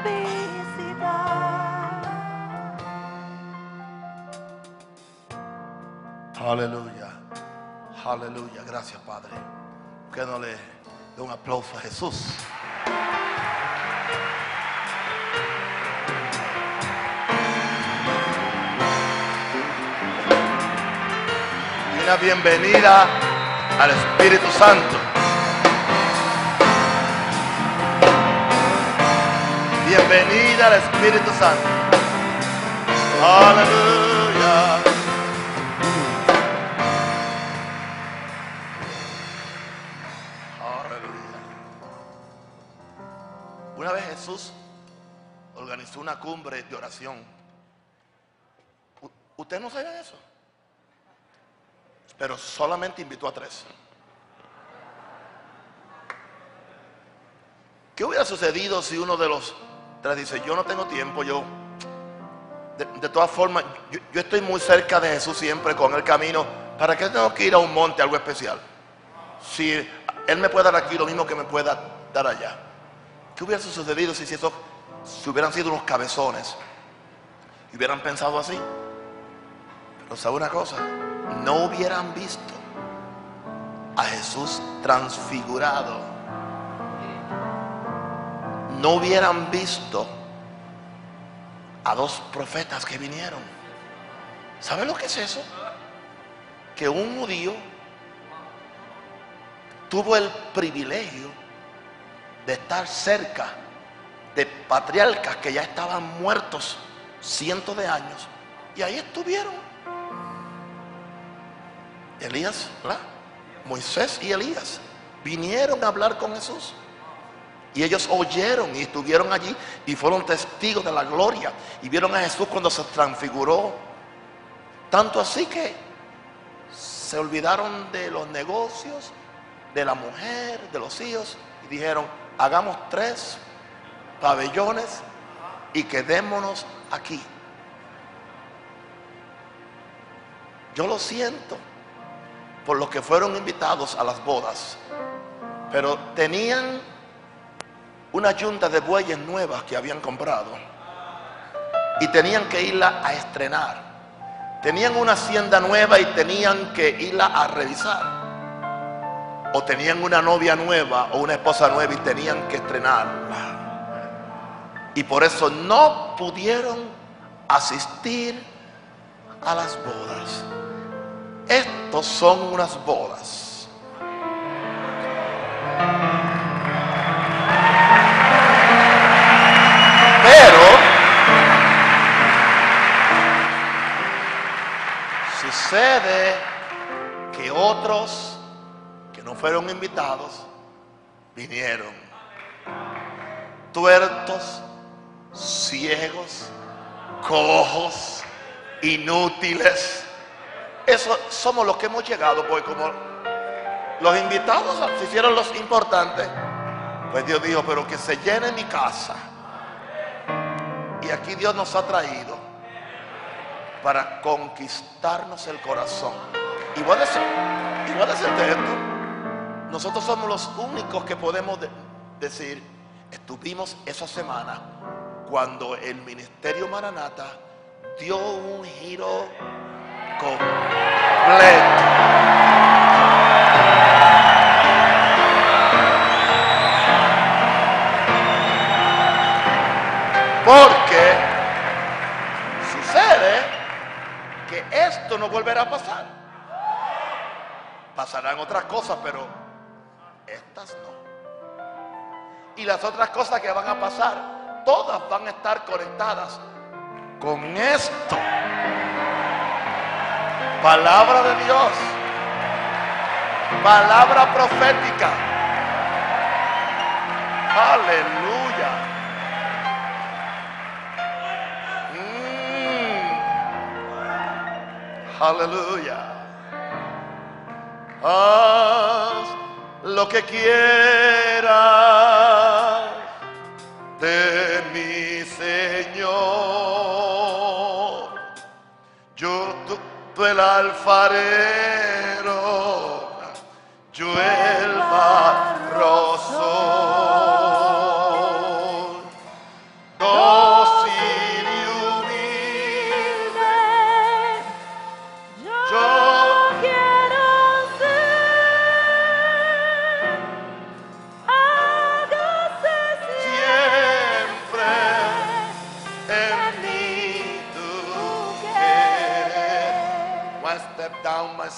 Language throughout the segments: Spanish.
visitar. Aleluya. Aleluya. Gracias, Padre. Que no le dé un aplauso a Jesús. Una bienvenida al Espíritu Santo. Bienvenida al Espíritu Santo. Aleluya. Aleluya. Una vez Jesús organizó una cumbre de oración. ¿Usted no sabía eso? Pero solamente invitó a tres. ¿Qué hubiera sucedido si uno de los dice, yo no tengo tiempo, yo... De, todas formas, yo, estoy muy cerca de Jesús siempre con el camino. ¿Para qué tengo que ir a un monte, algo especial? Si Él me puede dar aquí lo mismo que me pueda dar allá. ¿Qué hubiera sucedido si, esos hubieran sido unos cabezones y hubieran pensado así? Pero sabe una cosa, no hubieran visto a Jesús transfigurado. No hubieran visto a dos profetas que vinieron. ¿Sabe lo que es eso? Que un judío tuvo el privilegio de estar cerca de patriarcas que ya estaban muertos cientos de años y ahí estuvieron. Elías, ¿verdad? Moisés y Elías vinieron a hablar con Jesús. Y ellos oyeron y estuvieron allí y fueron testigos de la gloria y vieron a Jesús cuando se transfiguró. Tanto así que se olvidaron de los negocios, de la mujer, de los hijos y dijeron, hagamos tres pabellones y quedémonos aquí. Yo lo siento por los que fueron invitados a las bodas, pero tenían una yunta de bueyes nuevas que habían comprado y tenían que irla a estrenar. Tenían una hacienda nueva y tenían que irla a revisar. O tenían una novia nueva o una esposa nueva y tenían que estrenarla. Y por eso no pudieron asistir a las bodas. Estos son unas bodas. Sucede que otros que no fueron invitados vinieron. Tuertos, ciegos, cojos, inútiles. Eso somos los que hemos llegado, pues como los invitados se hicieron los importantes, pues Dios dijo, pero que se llene mi casa. Y aquí Dios nos ha traído para conquistarnos el corazón. Y voy a, decir, y voy a decirte esto, nosotros somos los únicos que podemos de- decir, estuvimos esa semana cuando el ministerio Maranata dio un giro completo. Esto no volverá a pasar. Pasarán otras cosas, pero estas no. Y las otras cosas que van a pasar, todas van a estar conectadas con esto. Palabra de Dios. Palabra profética. Aleluya. Aleluya. Haz lo que quieras de mi Señor. Yo, tú, el alfarero, yo el barro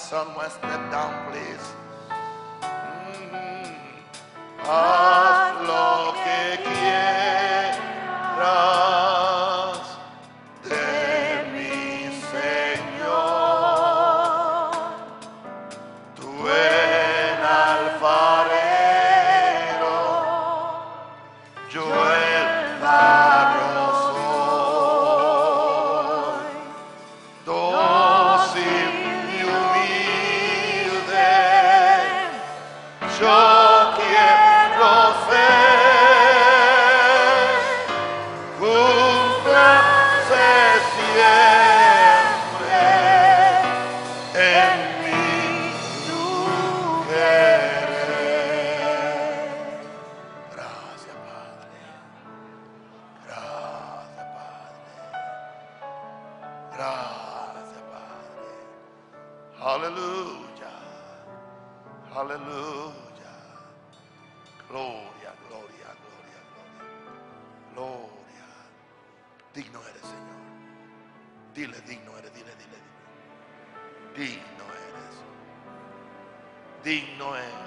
someone step down, please. Mm. Haz Digno eres, Señor. Dile, digno eres, dile, dile, dile. Digno eres. Digno eres.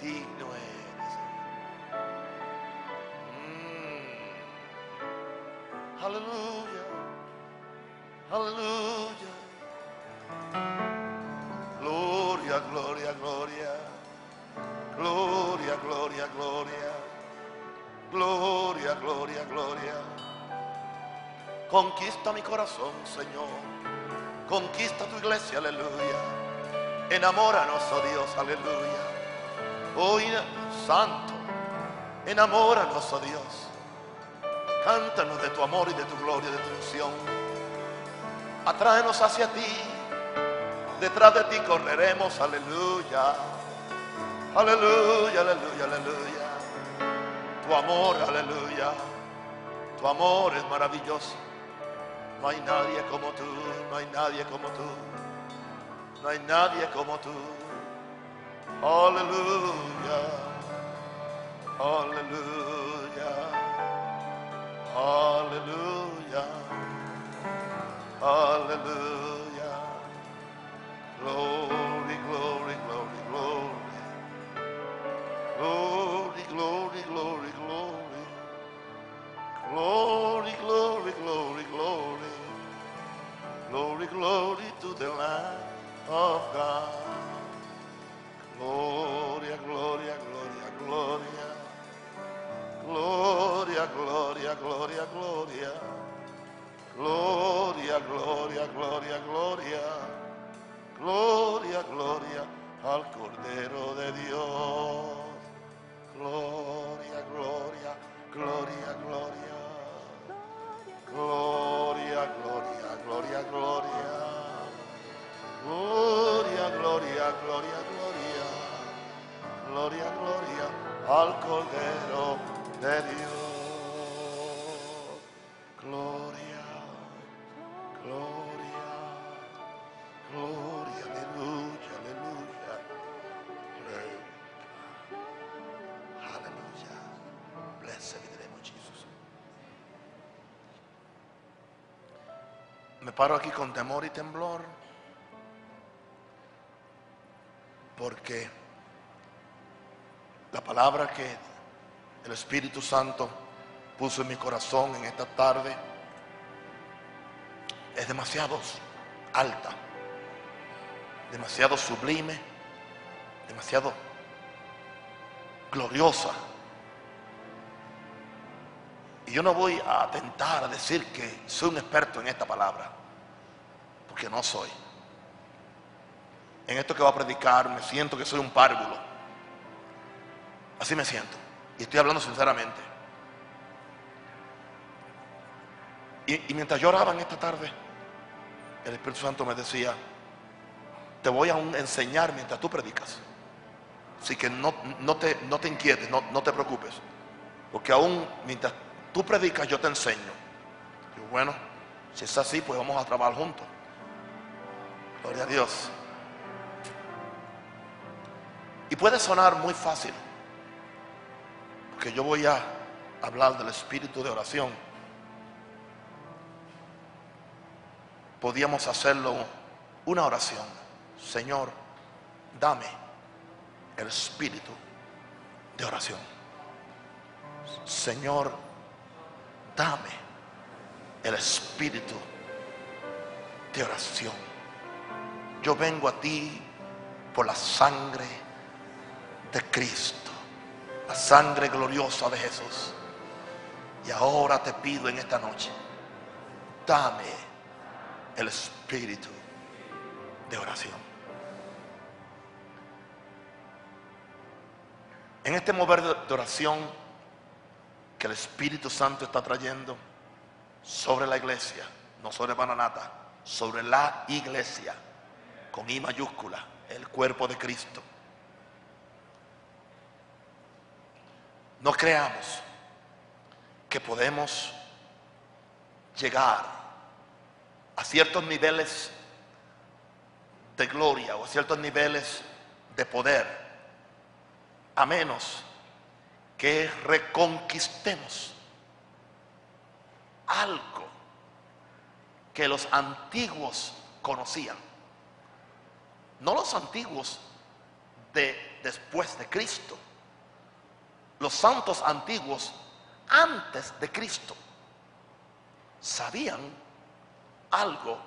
Digno eres. Conquista mi corazón, Señor. Conquista tu iglesia, aleluya. Enamóranos, oh Dios, aleluya. Hoy, Santo, enamóranos, oh Dios. Cántanos de tu amor y de tu gloria, de tu unción. Atráenos hacia ti. Detrás de ti correremos, aleluya. Aleluya, aleluya, aleluya. Tu amor, aleluya. Tu amor es maravilloso. No hay nadie como tú, no hay nadie como tú. No hay nadie como tú. Aleluya. Aleluya. Aleluya. Aleluya. Glory, to the Lamb of God. Gloria, gloria, gloria, gloria. Gloria, gloria, gloria, gloria. Gloria, gloria, gloria, gloria. Gloria, gloria al Cordero de Dios. Gloria, gloria, gloria, gloria. Gloria, gloria, gloria, gloria. Gloria, gloria, gloria, gloria. Gloria, gloria al Cordero de Dios. Gloria, gloria, Paro aquí con temor y temblor porque la palabra que el Espíritu Santo puso en mi corazón en esta tarde es demasiado alta, demasiado sublime, demasiado gloriosa. Y yo no voy a atentar a decir que soy un experto en esta palabra, porque no soy. En esto que va a predicar me siento que soy un párvulo. Así me siento. Y estoy hablando sinceramente. Y, mientras yo oraba en esta tarde, el Espíritu Santo me decía, te voy a enseñar mientras tú predicas. Así que no, no te, no te inquietes, no, no te preocupes. Porque aún mientras tú predicas, yo te enseño. Y bueno, si es así, pues vamos a trabajar juntos. Gloria a Dios. Y puede sonar muy fácil. Porque yo voy a hablar del espíritu de oración. Podíamos hacerlo una oración. Señor, dame el espíritu de oración. Señor, dame el espíritu de oración. Yo vengo a ti por la sangre de Cristo, la sangre gloriosa de Jesús. Y ahora te pido en esta noche, dame el espíritu de oración. En este mover de oración que el Espíritu Santo está trayendo sobre la iglesia, no sobre Bananata, sobre la iglesia, con I mayúscula, el cuerpo de Cristo. No creamos que podemos llegar a ciertos niveles de gloria o a ciertos niveles de poder, a menos que reconquistemos algo que los antiguos conocían. No los antiguos de después de Cristo, los santos antiguos antes de Cristo sabían algo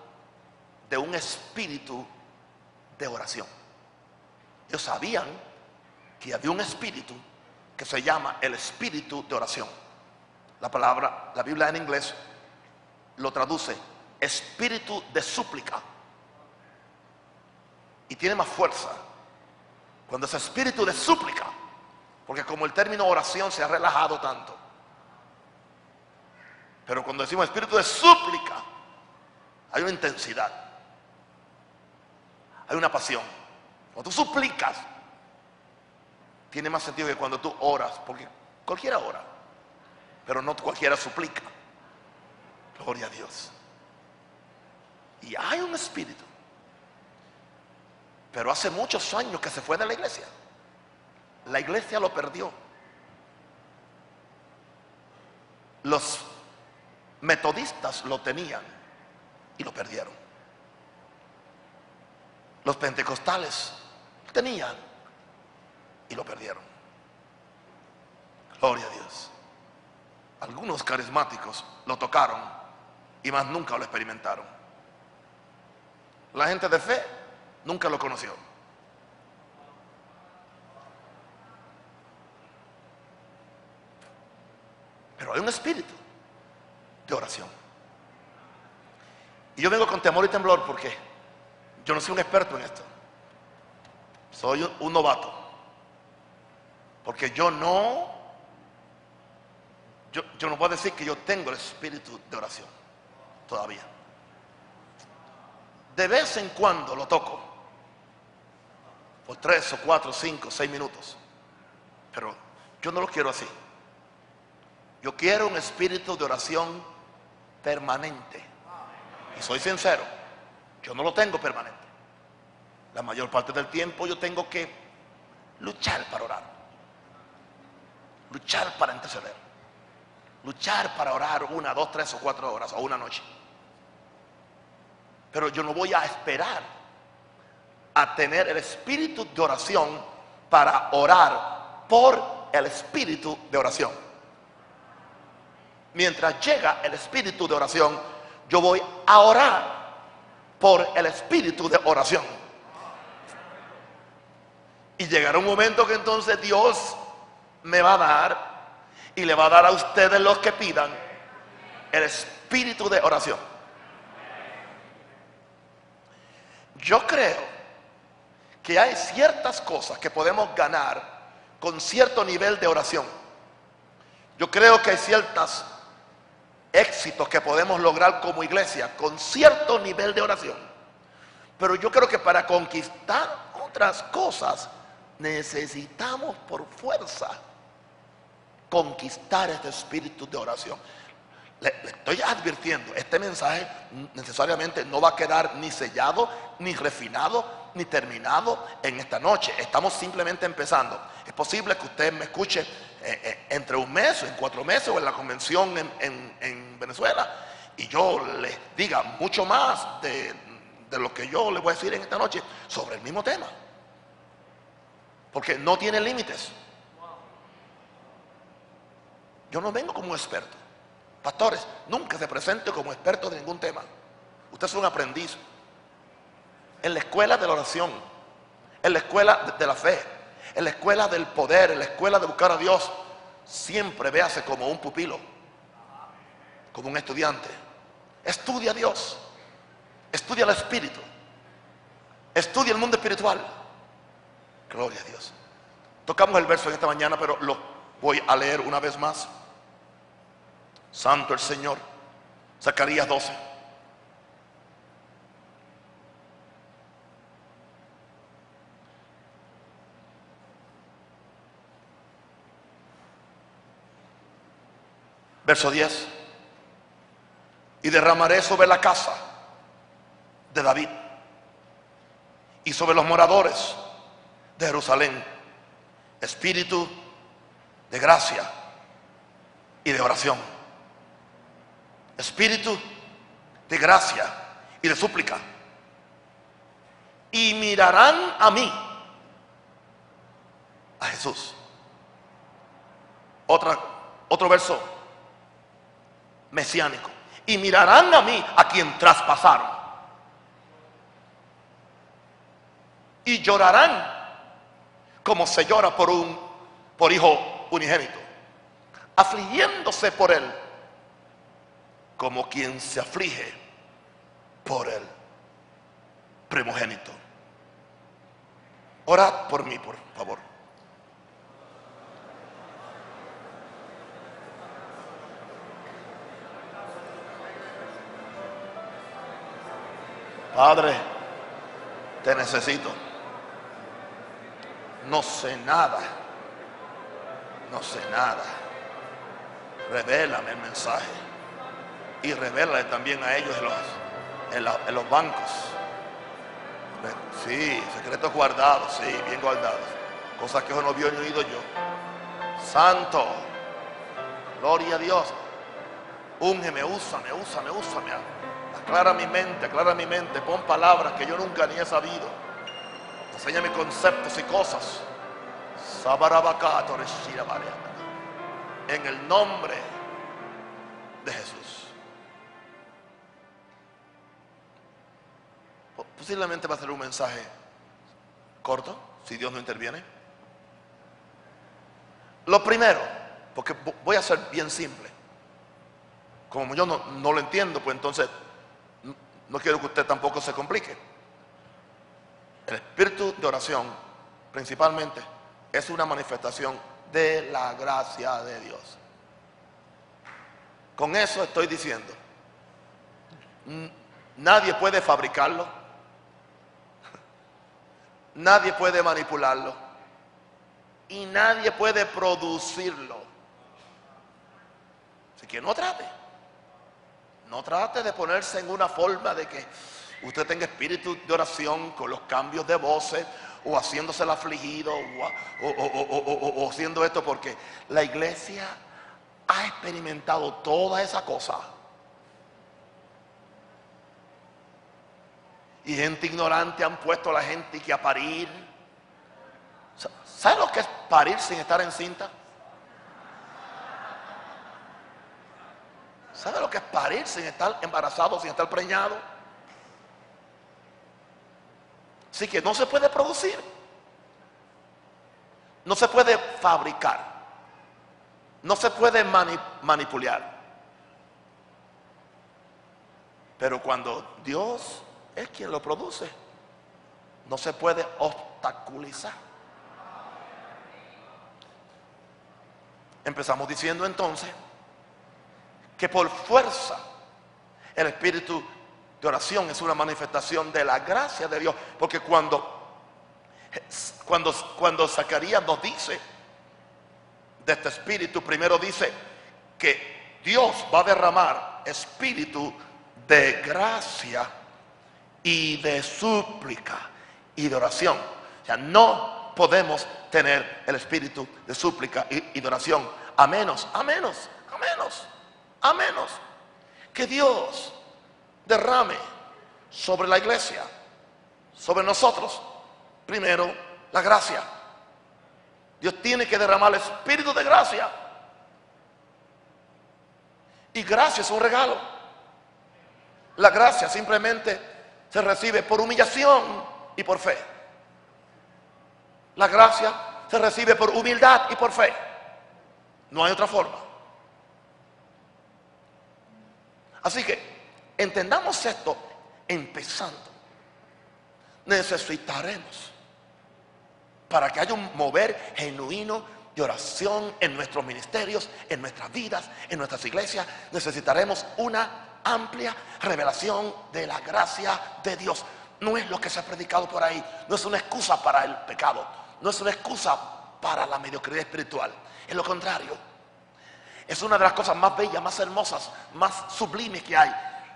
de un espíritu de oración. Ellos sabían que había un espíritu que se llama el espíritu de oración. La palabra, la Biblia en inglés lo traduce espíritu de súplica. Y tiene más fuerza cuando es espíritu de súplica. Porque como el término oración se ha relajado tanto. Pero cuando decimos espíritu de súplica, hay una intensidad. Hay una pasión. Cuando tú suplicas, tiene más sentido que cuando tú oras, porque cualquiera ora, pero no cualquiera suplica. Gloria a Dios. Y hay un espíritu. Pero hace muchos años que se fue de la iglesia. La iglesia lo perdió. Los metodistas lo tenían y lo perdieron. Los pentecostales tenían y lo perdieron. Gloria a Dios. Algunos carismáticos lo tocaron y más nunca lo experimentaron. La gente de fe nunca lo conoció. Pero hay un espíritu de oración. Y yo vengo con temor y temblor porque yo no soy un experto en esto. Soy un novato. Porque yo no, yo, yo no puedo decir que yo tengo el espíritu de oración todavía. De vez en cuando lo toco. Por tres o cuatro, cinco, seis minutos. Pero yo no lo quiero así. Yo quiero un espíritu de oración permanente. Y soy sincero, yo no lo tengo permanente. La mayor parte del tiempo yo tengo que luchar para orar. Luchar para interceder. Luchar para orar una, dos, tres o cuatro horas o una noche. Pero yo no voy a esperar a tener el espíritu de oración para orar por el espíritu de oración mientras llega el espíritu de oración, yo voy a orar por el espíritu de oración. Y llegará un momento que entonces Dios me va a dar y le va a dar a ustedes los que pidan el espíritu de oración. Yo creo que hay ciertas cosas que podemos ganar con cierto nivel de oración. Yo creo que hay ciertas éxitos que podemos lograr como iglesia con cierto nivel de oración. Pero yo creo que para conquistar otras cosas necesitamos por fuerza conquistar este espíritu de oración. Le, estoy advirtiendo, este mensaje necesariamente no va a quedar ni sellado, ni refinado, ni terminado en esta noche. Estamos simplemente empezando. Es posible que usted me escuche eh, eh, entre un mes, o en cuatro meses, o en la convención en, Venezuela, y yo les diga mucho más de, lo que yo le voy a decir en esta noche sobre el mismo tema. Porque no tiene límites. Yo no vengo como experto. Pastores, nunca se presente como experto de ningún tema. Usted es un aprendiz. En la escuela de la oración, en la escuela de la fe, en la escuela del poder, en la escuela de buscar a Dios, siempre véase como un pupilo, como un estudiante. Estudia a Dios, estudia el Espíritu, estudia el mundo espiritual. Gloria a Dios. Tocamos el verso en esta mañana, pero lo voy a leer una vez más. Santo el Señor. Zacarías 12. Verso 10. Y derramaré sobre la casa de David y sobre los moradores de Jerusalén espíritu de gracia y de oración. Espíritu de gracia y de súplica. Y mirarán a mí, a Jesús. Otra, otro verso mesiánico. Y mirarán a mí a quien traspasaron. Y llorarán como se llora por un por hijo unigénito, afligiéndose por él como quien se aflige por el primogénito. Orad por mí, por favor. Padre, te necesito. No sé nada. No sé nada. Revélame el mensaje. Y revélale también a ellos en los, en los bancos. Sí, secretos guardados, sí, bien guardados. Cosas que yo no vio ni oído yo. Santo. Gloria a Dios. Úngeme, úsame, úsame, úsame. Aclara mi mente, aclara mi mente. Pon palabras que yo nunca ni he sabido. Enséñame conceptos y cosas. En el nombre de Jesús. Posiblemente va a ser un mensaje corto, si Dios no interviene. Lo primero, porque voy a ser bien simple. Como yo no, lo entiendo, pues entonces no quiero que usted tampoco se complique. El espíritu de oración, principalmente, es una manifestación de la gracia de Dios. Con eso estoy diciendo, nadie puede fabricarlo, nadie puede manipularlo y nadie puede producirlo. Así que no trate, no trate de ponerse en una forma de que usted tenga espíritu de oración con los cambios de voces o haciéndose el afligido o, haciendo esto porque la iglesia ha experimentado toda esa cosa. Y gente ignorante han puesto a la gente que a parir. ¿Sabe lo que es parir sin estar encinta? ¿Sabe lo que es parir sin estar embarazado, sin estar preñado? Así que no se puede producir. No se puede fabricar. No se puede manipular. Pero cuando Dios es quien lo produce, no se puede obstaculizar. Empezamos diciendo entonces que por fuerza el Espíritu oración es una manifestación de la gracia de Dios. Porque cuando, cuando, cuando Zacarías nos dice de este espíritu, primero dice que Dios va a derramar espíritu de gracia y de súplica y de oración. O no podemos tener el espíritu de súplica y, y de oración a menos, a menos, a menos, a menos que Dios derrame sobre la iglesia, sobre nosotros. Primero, la gracia. Dios tiene que derramar el espíritu de gracia. Y gracia es un regalo. La gracia simplemente se recibe por humillación y por fe. La gracia se recibe por humildad y por fe. No hay otra forma. Así que entendamos esto empezando. Necesitaremos para que haya un mover genuino de oración en nuestros ministerios, en nuestras vidas, en nuestras iglesias, necesitaremos una amplia revelación de la gracia de Dios. No es lo que se ha predicado por ahí, no es una excusa para el pecado, no es una excusa para la mediocridad espiritual. Es lo contrario. Es una de las cosas más bellas, más hermosas, más sublimes que hay.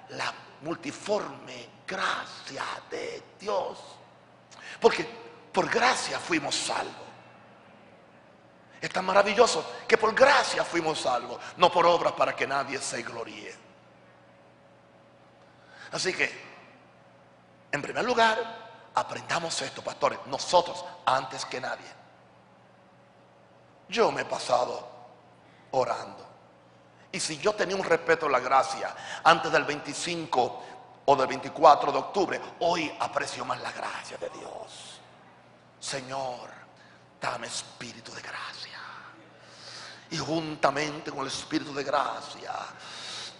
La multiforme gracia de Dios. Porque por gracia fuimos salvos. Es tan maravilloso que por gracia fuimos salvos, no por obras para que nadie se gloríe. Así que, en primer lugar, aprendamos esto, pastores, nosotros antes que nadie. Yo me he pasado orando. Y si yo tenía un respeto a la gracia antes del 25 o del 24 de octubre, hoy aprecio más la gracia de Dios. Señor, dame espíritu de gracia. Y juntamente con el espíritu de gracia,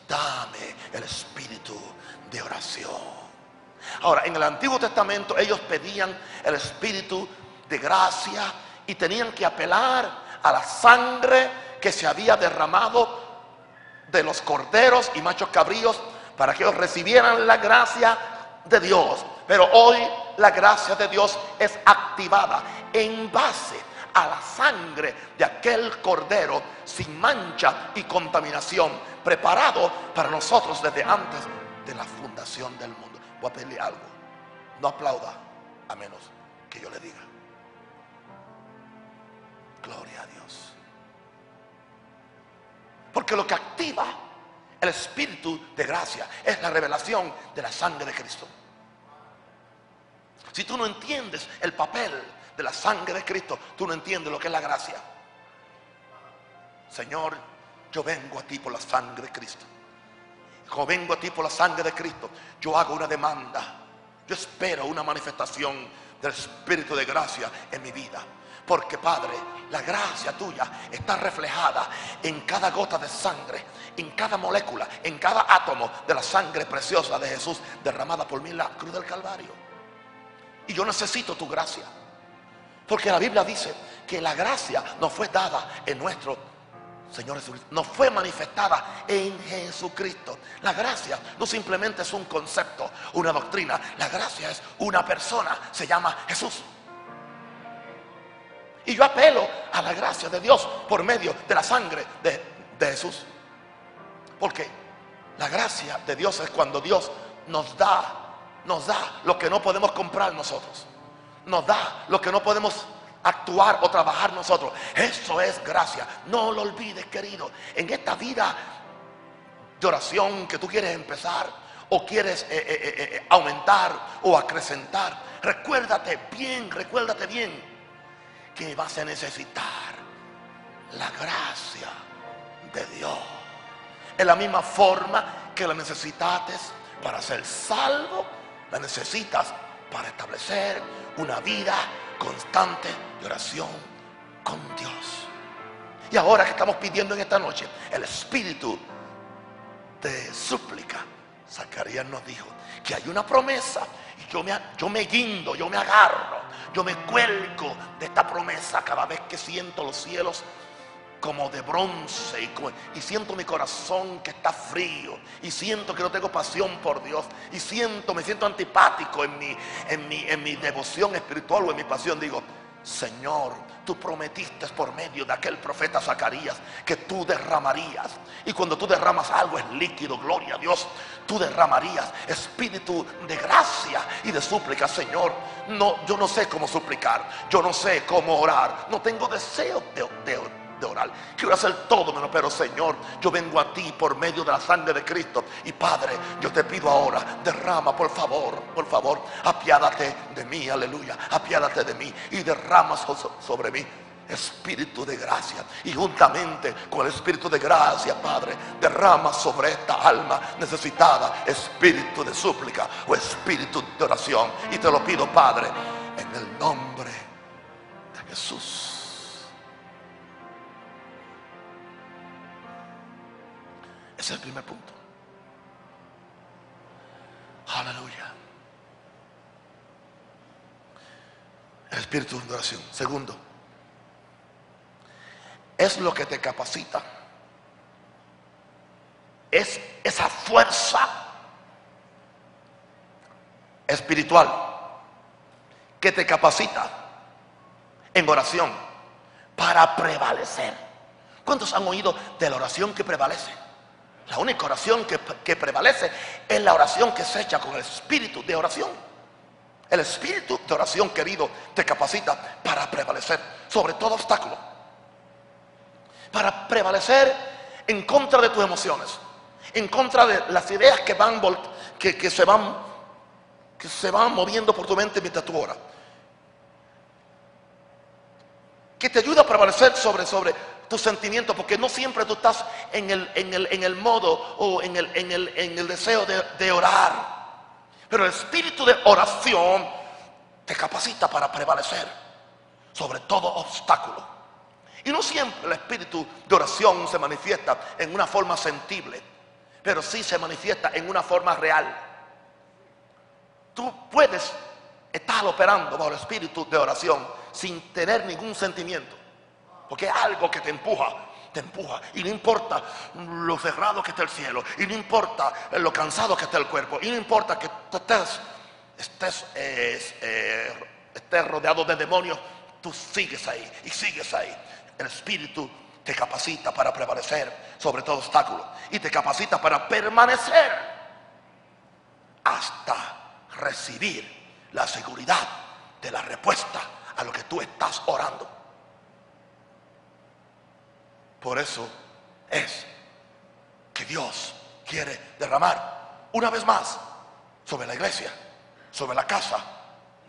dame el espíritu de oración. Ahora, en el Antiguo Testamento ellos pedían el espíritu de gracia y tenían que apelar a la sangre que se había derramado de los corderos y machos cabríos para que ellos recibieran la gracia de Dios. Pero hoy la gracia de Dios es activada en base a la sangre de aquel cordero sin mancha y contaminación, preparado para nosotros desde antes de la fundación del mundo. Voy a pedirle algo. No aplauda a menos que yo le diga. Gloria a Dios. Porque lo que activa el espíritu de gracia es la revelación de la sangre de Cristo. Si tú no entiendes el papel de la sangre de Cristo, tú no entiendes lo que es la gracia. Señor, yo vengo a ti por la sangre de Cristo. Yo vengo a ti por la sangre de Cristo. Yo hago una demanda. Yo espero una manifestación del Espíritu de gracia en mi vida. Porque Padre, la gracia tuya está reflejada en cada gota de sangre, en cada molécula, en cada átomo de la sangre preciosa de Jesús derramada por mí en la cruz del Calvario. Y yo necesito tu gracia. Porque la Biblia dice que la gracia nos fue dada en nuestro Señor Jesucristo. Nos fue manifestada en Jesucristo. La gracia no simplemente es un concepto, una doctrina. La gracia es una persona. Se llama Jesús. Y yo apelo a la gracia de Dios por medio de la sangre de, Jesús. Porque la gracia de Dios es cuando Dios nos da, nos da lo que no podemos comprar nosotros. Nos da lo que no podemos actuar o trabajar nosotros. Eso es gracia. No lo olvides, querido. En esta vida de oración que tú quieres empezar o quieres eh, eh, eh, aumentar o acrecentar, recuérdate bien, recuérdate bien que vas a necesitar la gracia de Dios. En la misma forma que la necesitaste para ser salvo, la necesitas para establecer una vida constante de oración con Dios. Y ahora que estamos pidiendo en esta noche el espíritu de súplica, Zacarías nos dijo que hay una promesa y yo me, yo me guindo, yo me agarro yo me cuelgo de esta promesa cada vez que siento los cielos como de bronce y, siento mi corazón que está frío y siento que no tengo pasión por Dios y siento, me siento antipático en mi, en mi, en mi devoción espiritual o en mi pasión. Digo, Señor, tú prometiste por medio de aquel profeta Zacarías que tú derramarías. Y cuando tú derramas algo es líquido, gloria a Dios. Tú derramarías espíritu de gracia y de súplica, Señor. No, yo no sé cómo suplicar, yo no sé cómo orar, no tengo deseo de, de orar. Quiero hacer todo menos, pero Señor, yo vengo a ti por medio de la sangre de Cristo. Y Padre, yo te pido ahora, derrama, por favor, por favor, apiádate de mí, aleluya, apiádate de mí y derrama sobre mí espíritu de gracia. Y juntamente con el espíritu de gracia, Padre, derrama sobre esta alma necesitada espíritu de súplica o espíritu de oración. Y te lo pido, Padre, en el nombre de Jesús. Es el primer punto. Aleluya. El espíritu de oración. Segundo es lo que te capacita. Es esa fuerza espiritual que te capacita en oración para prevalecer. ¿Cuántos han oído de la oración que prevalece? La única oración que, prevalece es la oración que se echa con el espíritu de oración. El espíritu de oración, querido, te capacita para prevalecer sobre todo obstáculo para prevalecer en contra de tus emociones, en contra de las ideas que van que, se van que se van moviendo por tu mente mientras tú oras. Que te ayuda a prevalecer sobre, sobre tus sentimientos, porque no siempre tú estás en el, en el, modo o en el, en el, deseo de, de orar. Pero el espíritu de oración te capacita para prevalecer sobre todo obstáculo. Y no siempre el espíritu de oración se manifiesta en una forma sensible, pero sí se manifiesta en una forma real. Tú puedes estar operando bajo el espíritu de oración sin tener ningún sentimiento, porque algo que te empuja, te empuja. Y no importa lo cerrado que esté el cielo, y no importa lo cansado que esté el cuerpo, y no importa que estés, estés, eh, estés rodeado de demonios, tú sigues ahí y sigues ahí. El Espíritu te capacita para prevalecer sobre todo obstáculo y te capacita para permanecer hasta recibir la seguridad de la respuesta a lo que tú estás orando. Por eso es que Dios quiere derramar una vez más sobre la iglesia, sobre la casa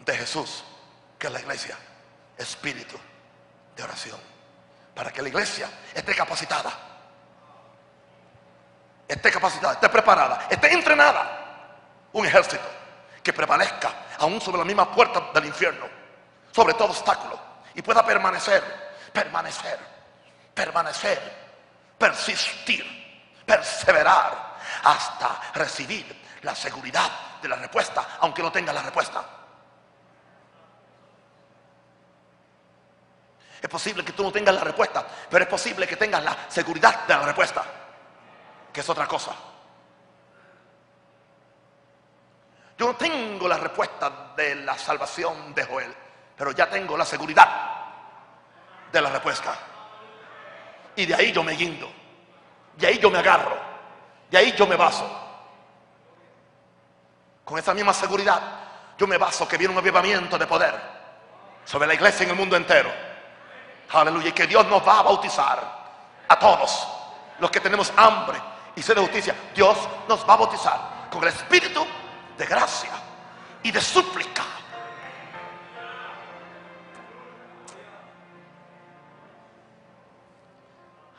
de Jesús, que es la iglesia, espíritu de oración para que la iglesia esté capacitada. Esté capacitada, esté preparada, esté entrenada. Un ejército que prevalezca aún sobre la misma puerta del infierno, sobre todo obstáculo, y pueda permanecer, permanecer, permanecer, persistir, perseverar hasta recibir la seguridad de la respuesta, aunque no tenga la respuesta. Es posible que tú no tengas la respuesta, pero es posible que tengas la seguridad de la respuesta, que es otra cosa. Yo no tengo la respuesta de la salvación de Joel, pero ya tengo la seguridad de la respuesta. Y de ahí yo me guindo, de ahí yo me agarro, de ahí yo me baso. Con esa misma seguridad, yo me baso que viene un avivamiento de poder sobre la iglesia en el mundo entero Aleluya. Y que Dios nos va a bautizar a todos los que tenemos hambre y sed de justicia. Dios nos va a bautizar con el espíritu de gracia y de súplica.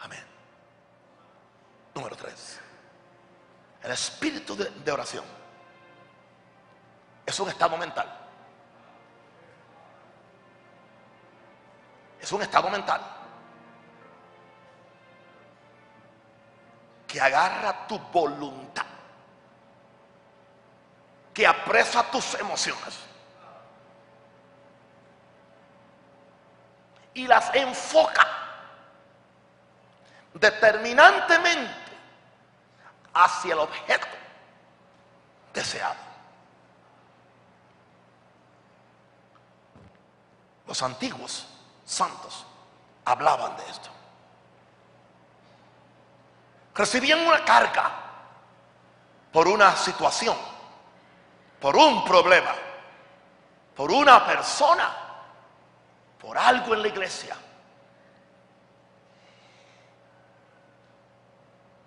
Amén. Número tres. El espíritu de, de oración es un estado mental. Es un estado mental que agarra tu voluntad, que apresa tus emociones y las enfoca determinantemente hacia el objeto deseado. Los antiguos santos hablaban de esto. Recibían una carga por una situación, por un problema, por una persona, por algo en la iglesia.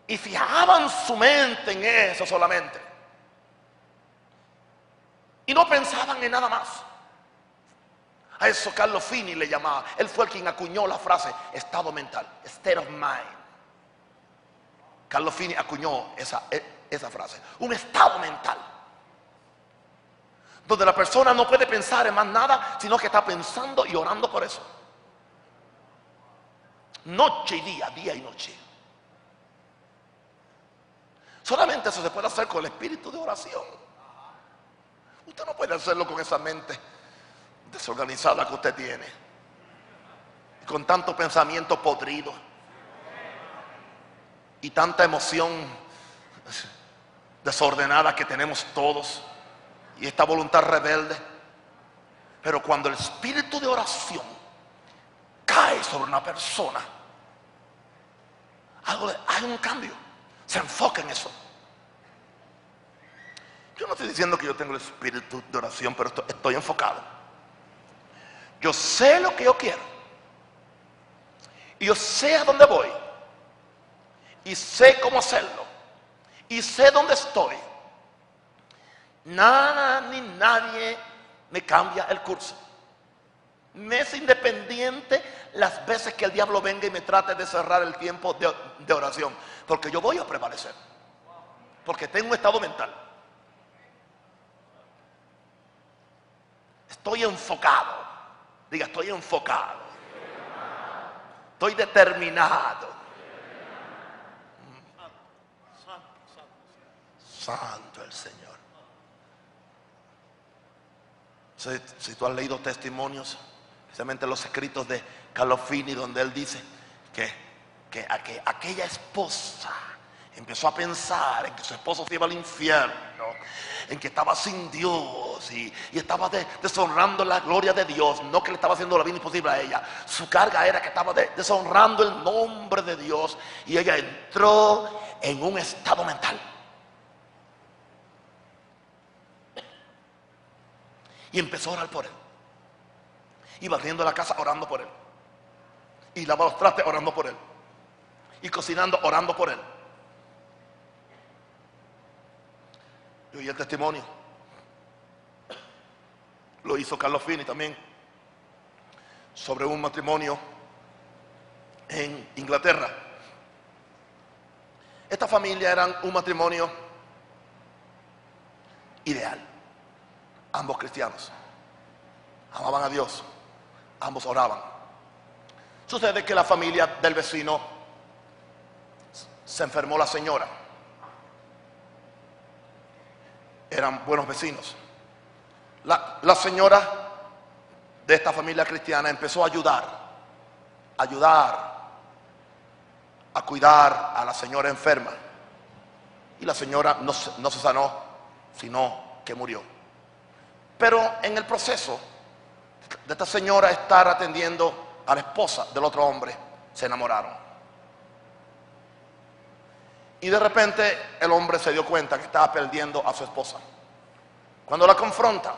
Y fijaban su mente en eso solamente. Y no pensaban en nada más. A eso Carlos Fini le llamaba. Él fue el quien acuñó la frase estado mental, state of mind. Carlos Fini acuñó esa, e, esa frase. Un estado mental. Donde la persona no puede pensar en más nada, sino que está pensando y orando por eso. Noche y día, día y noche. Solamente eso se puede hacer con el espíritu de oración. Usted no puede hacerlo con esa mente desorganizada que usted tiene. Con tanto pensamiento podrido. Y tanta emoción desordenada que tenemos todos. Y esta voluntad rebelde. Pero cuando el espíritu de oración cae sobre una persona, hay un cambio. Se enfoca en eso. Yo no estoy diciendo que yo tengo el espíritu de oración, pero estoy, enfocado. Yo sé lo que yo quiero. Y yo sé a dónde voy. Y sé cómo hacerlo. Y sé dónde estoy. Nada ni nadie me cambia el curso. Me es independiente las veces que el diablo venga y me trate de cerrar el tiempo de, oración. Porque yo voy a prevalecer. Porque tengo un estado mental. Estoy enfocado. Diga, estoy enfocado. Estoy determinado. Santo el Señor. Si, tú has leído testimonios, especialmente los escritos de Calofini, donde él dice que, que, aquella esposa empezó a pensar en que su esposo se iba al infierno, en que estaba sin Dios y, estaba deshonrando la gloria de Dios, no que le estaba haciendo la vida imposible a ella. Su carga era que estaba deshonrando el nombre de Dios y ella entró en un estado mental. Y empezó a orar por él. Y barriendo la casa orando por él. Y lavando los trastes orando por él. Y cocinando orando por él. Yo oí el testimonio. Lo hizo Carlos Fini también. Sobre un matrimonio en Inglaterra. Esta familia eran un matrimonio ideal. Ambos cristianos. Amaban a Dios. Ambos oraban. Sucede que la familia del vecino se enfermó la señora eran buenos vecinos. La, señora de esta familia cristiana empezó a ayudar, ayudar, a cuidar a la señora enferma. Y la señora no, no se sanó, sino que murió. Pero en el proceso de esta señora estar atendiendo a la esposa del otro hombre, se enamoraron. Y de repente el hombre se dio cuenta que estaba perdiendo a su esposa. Cuando la confronta,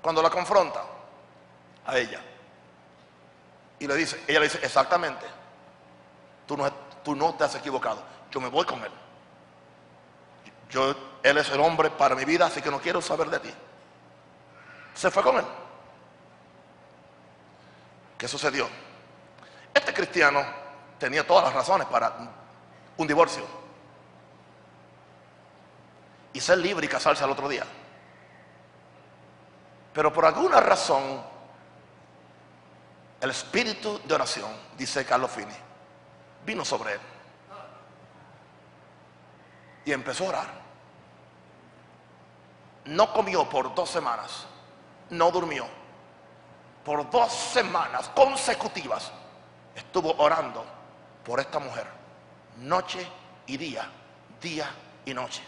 cuando la confronta a ella. Y le dice, ella le dice, exactamente, tú no, tú no te has equivocado, yo me voy con él. Yo, él es el hombre para mi vida, así que no quiero saber de ti. Se fue con él. ¿Qué sucedió? Este cristiano tenía todas las razones para un divorcio y ser libre y casarse al otro día. Pero por alguna razón, el espíritu de oración, dice Carlos Fini, vino sobre él. Y empezó a orar. No comió por dos semanas, no durmió. Por dos semanas consecutivas estuvo orando por esta mujer, noche y día, día y noche.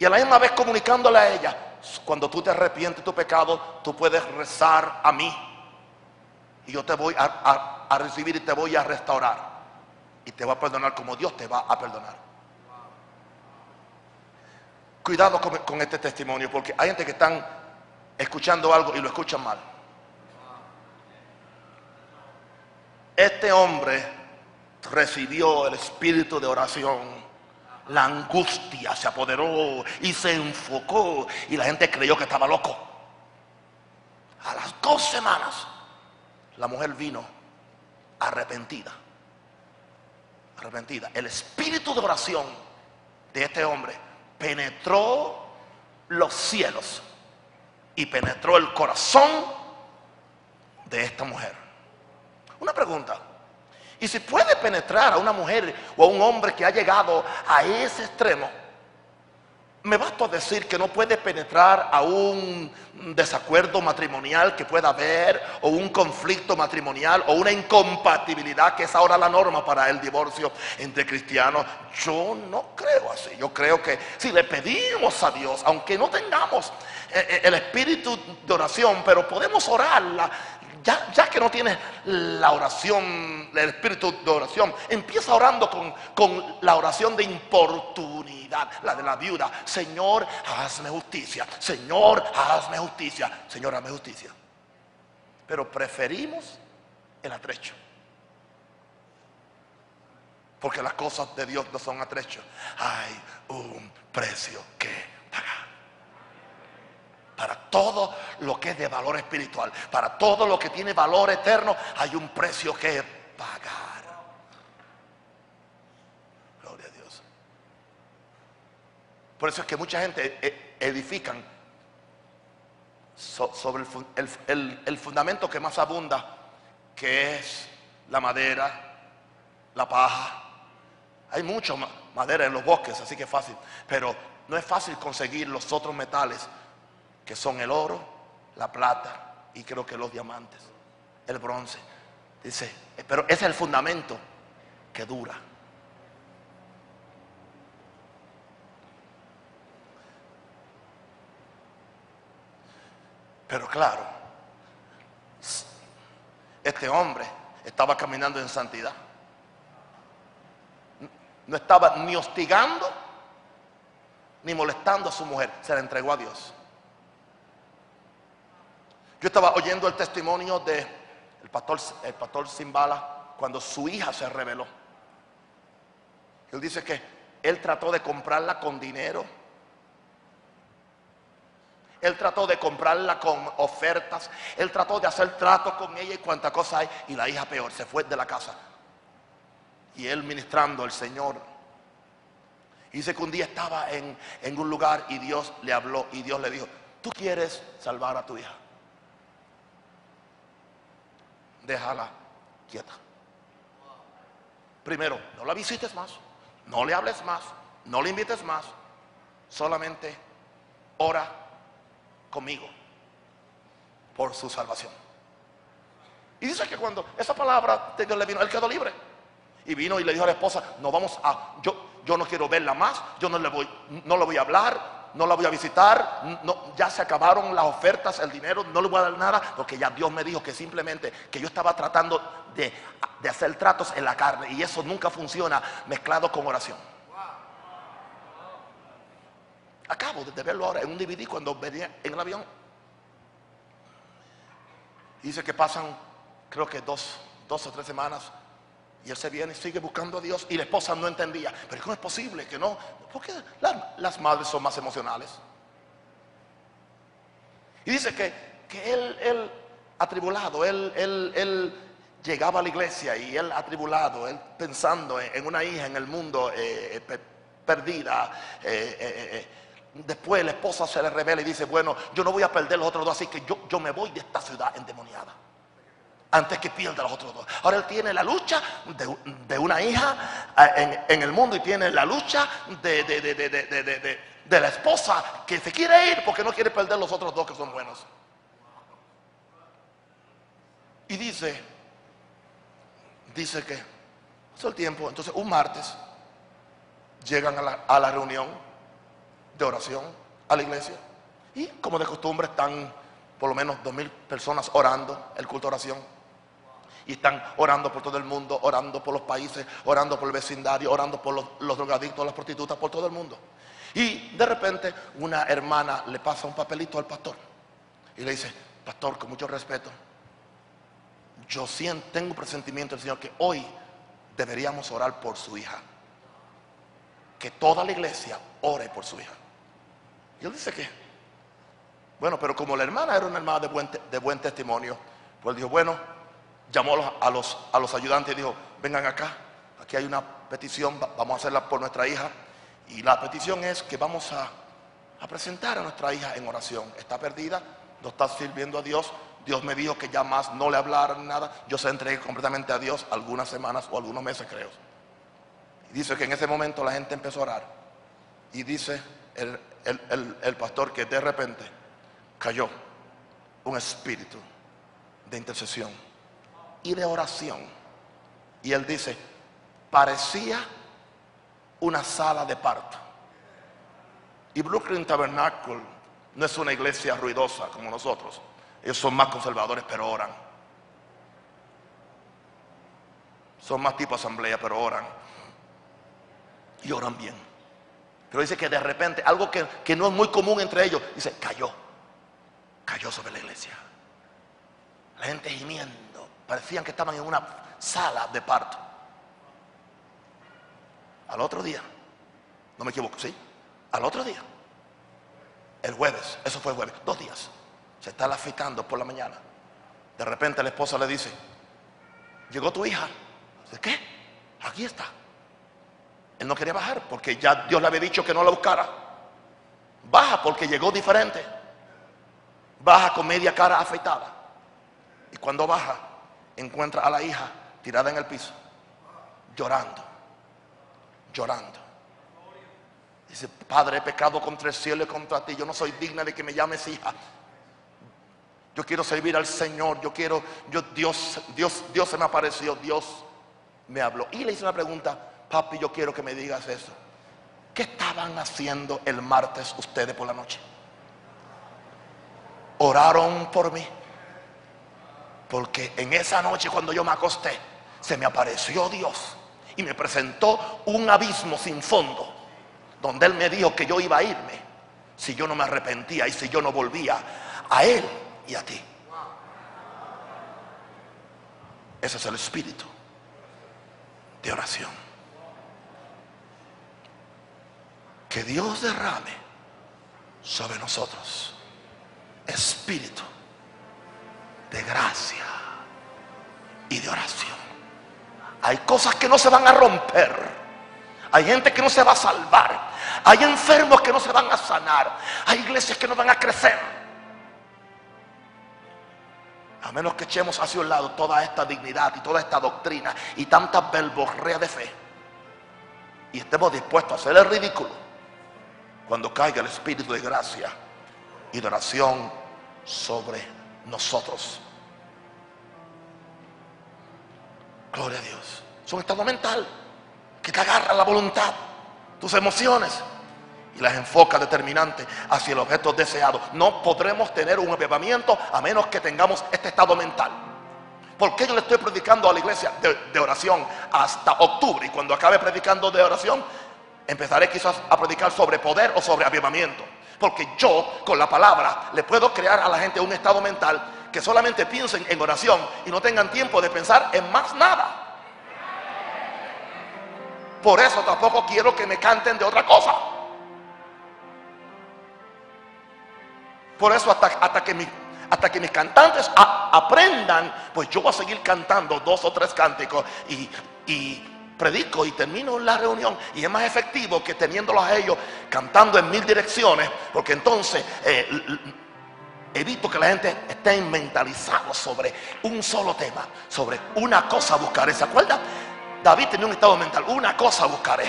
Y a la misma vez comunicándole a ella, cuando tú te arrepientes de tu pecado, tú puedes rezar a mí. Y yo te voy a, recibir y te voy a restaurar. Y te voy a perdonar como Dios te va a perdonar. Cuidado con, con este testimonio, porque hay gente que están escuchando algo y lo escuchan mal. Este hombre recibió el espíritu de oración, la angustia se apoderó y se enfocó y la gente creyó que estaba loco. A las dos semanas, la mujer vino arrepentida. Arrepentida. El espíritu de oración de este hombre penetró los cielos y penetró el corazón de esta mujer. Una pregunta. Y si puede penetrar a una mujer o a un hombre que ha llegado a ese extremo, me basta decir que no puede penetrar a un desacuerdo matrimonial que pueda haber, o un conflicto matrimonial, o una incompatibilidad que es ahora la norma para el divorcio entre cristianos. Yo no creo así. Yo creo que si le pedimos a Dios, aunque no tengamos eh, eh, el espíritu de oración, pero podemos orarla, ya, que no tienes la oración, el espíritu de oración, empieza orando con, con, la oración de importunidad, la de la viuda. Señor, hazme justicia. Señor, hazme justicia. Señor, hazme justicia. Pero preferimos el atrecho. Porque las cosas de Dios no son atrechos. Hay un precio que para todo lo que es de valor espiritual, para todo lo que tiene valor eterno, hay un precio que pagar. Gloria a Dios. Por eso es que mucha gente e, edifican sobre el, fundamento que más abunda, que es la madera, la paja. Hay mucha madera en los bosques, así que es fácil. Pero no es fácil conseguir los otros metales que son el oro, la plata y creo que los diamantes, el bronce. Dice, pero ese es el fundamento que dura. Pero claro, este hombre estaba caminando en santidad. No estaba ni hostigando ni molestando a su mujer. Se la entregó a Dios. Yo estaba oyendo el testimonio de el pastor, el pastor Simbala cuando su hija se reveló. Él dice que él trató de comprarla con dinero. Él trató de comprarla con ofertas. Él trató de hacer trato con ella y cuánta cosa hay. Y la hija peor, se fue de la casa. Y él ministrando al Señor. dice que un día estaba en, en un lugar y Dios le habló y Dios le dijo, tú quieres salvar a tu hija déjala quieta. Primero, no la visites más, no le hables más, no le invites más, solamente ora conmigo por su salvación. Y dice que cuando esa palabra de Dios le vino, él quedó libre. Y vino y le dijo a la esposa, no vamos a, yo, yo no quiero verla más, yo no le voy, no le voy a hablar, no la voy a visitar, ya se acabaron las ofertas, el dinero, no le voy a dar nada, porque ya Dios me dijo que simplemente que yo estaba tratando de, hacer tratos en la carne y eso nunca funciona mezclado con oración. Acabo de verlo ahora en un DVD cuando venía en el avión. Dice que pasan, creo que dos, dos o tres semanas y él se viene y sigue buscando a Dios y la esposa no entendía. Pero ¿cómo es posible que no? Porque las madres son más emocionales. Y dice que, que él, él atribulado, él, él, él, llegaba a la iglesia y él atribulado, él pensando en, una hija en el mundo eh, eh, perdida. Eh, después la esposa se le revela y dice, bueno, yo no voy a perder los otros dos, así que yo, yo me voy de esta ciudad endemoniada antes que pierda los otros dos. Ahora él tiene la lucha de, una hija eh, en, el mundo y tiene la lucha de, de, la esposa que se quiere ir porque no quiere perder los otros dos que son buenos. Y dice, dice que pasó el tiempo, entonces un martes llegan a la, a la reunión de oración a la iglesia y como de costumbre están por lo menos dos mil personas orando el culto de oración y están orando por todo el mundo, orando por los países, orando por el vecindario, orando por los, drogadictos, las prostitutas, por todo el mundo. Y de repente una hermana le pasa un papelito al pastor y le dice, pastor, con mucho respeto, yo siento, tengo un presentimiento del Señor que hoy deberíamos orar por su hija. Que toda la iglesia ore por su hija. Y él dice que, bueno, pero como la hermana era una hermana de buen, de buen testimonio, pues dijo, bueno, llamó a los, a los ayudantes y dijo, vengan acá, aquí hay una petición, vamos a hacerla por nuestra hija. Y la petición es que vamos a, presentar a nuestra hija en oración. Está perdida, no está sirviendo a Dios. Dios me dijo que ya más no le hablara nada. Yo se entregué completamente a Dios algunas semanas o algunos meses, creo. Y dice que en ese momento la gente empezó a orar. Y dice el, el pastor que de repente cayó un espíritu de intercesión y de oración. Y él dice, parecía una sala de parto. Y Brooklyn Tabernacle no es una iglesia ruidosa como nosotros. Ellos son más conservadores, pero oran. Son más tipo asamblea, pero oran. Y oran bien. Pero dice que de repente, algo que, que no es muy común entre ellos, dice, cayó. Cayó sobre la iglesia. La gente gimiendo. Parecían que estaban en una sala de parto. Al otro día, no me equivoco, ¿sí? Al otro día, el jueves, eso fue el jueves, dos días, se está afeitando por la mañana. De repente la esposa le dice, llegó tu hija. ¿De qué? Aquí está. Él no quería bajar porque ya Dios le había dicho que no la buscara. Baja porque llegó diferente. Baja con media cara afeitada. Y cuando baja, encuentra a la hija tirada en el piso, llorando llorando. Dice, Padre, he pecado contra el cielo y contra ti. Yo no soy digna de que me llames hija. Yo quiero servir al Señor. Yo quiero, yo, Dios, Dios, Dios se me apareció. Dios me habló. Y le hice una pregunta, papi, yo quiero que me digas eso. ¿Qué estaban haciendo el martes ustedes por la noche? Oraron por mí. Porque en esa noche cuando yo me acosté, se me apareció Dios y me presentó un abismo sin fondo, donde Él me dijo que yo iba a irme si yo no me arrepentía y si yo no volvía a Él y a ti. Ese es el espíritu de oración. Que Dios derrame sobre nosotros espíritu de gracia y de oración. Hay cosas que no se van a romper. Hay gente que no se va a salvar. Hay enfermos que no se van a sanar. Hay iglesias que no van a crecer. A menos que echemos hacia un lado toda esta dignidad y toda esta doctrina y tanta verborrea de fe. Y estemos dispuestos a hacer el ridículo cuando caiga el espíritu de gracia y de oración sobre nosotros. Gloria a Dios. Es un estado mental que te agarra la voluntad, tus emociones y las enfoca determinante hacia el objeto deseado. No podremos tener un avivamiento a menos que tengamos este estado mental. ¿Por qué yo le estoy predicando a la iglesia de, de, oración hasta octubre? Y cuando acabe predicando de oración, empezaré quizás a predicar sobre poder o sobre avivamiento. Porque yo con la palabra le puedo crear a la gente un estado mental que solamente piensen en oración y no tengan tiempo de pensar en más nada. Por eso tampoco quiero que me canten de otra cosa. Por eso hasta, hasta, que, hasta que mis cantantes aprendan, pues yo voy a seguir cantando dos o tres cánticos y, y predico y termino la reunión y es más efectivo que teniéndolos a ellos cantando en mil direcciones, porque entonces eh, evito que la gente esté mentalizado sobre un solo tema, sobre una cosa buscaré. ¿Se acuerda? David tenía un estado mental, una cosa buscaré,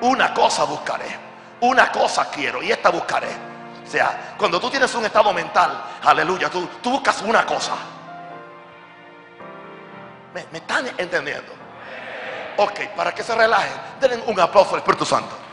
una cosa buscaré, una cosa quiero y esta buscaré. O sea, cuando tú tienes un estado mental, aleluya, tú, tú buscas una cosa. ¿Me, ¿Me, están entendiendo? Ok, para que se relajen, denle un aplauso al Espíritu Santo.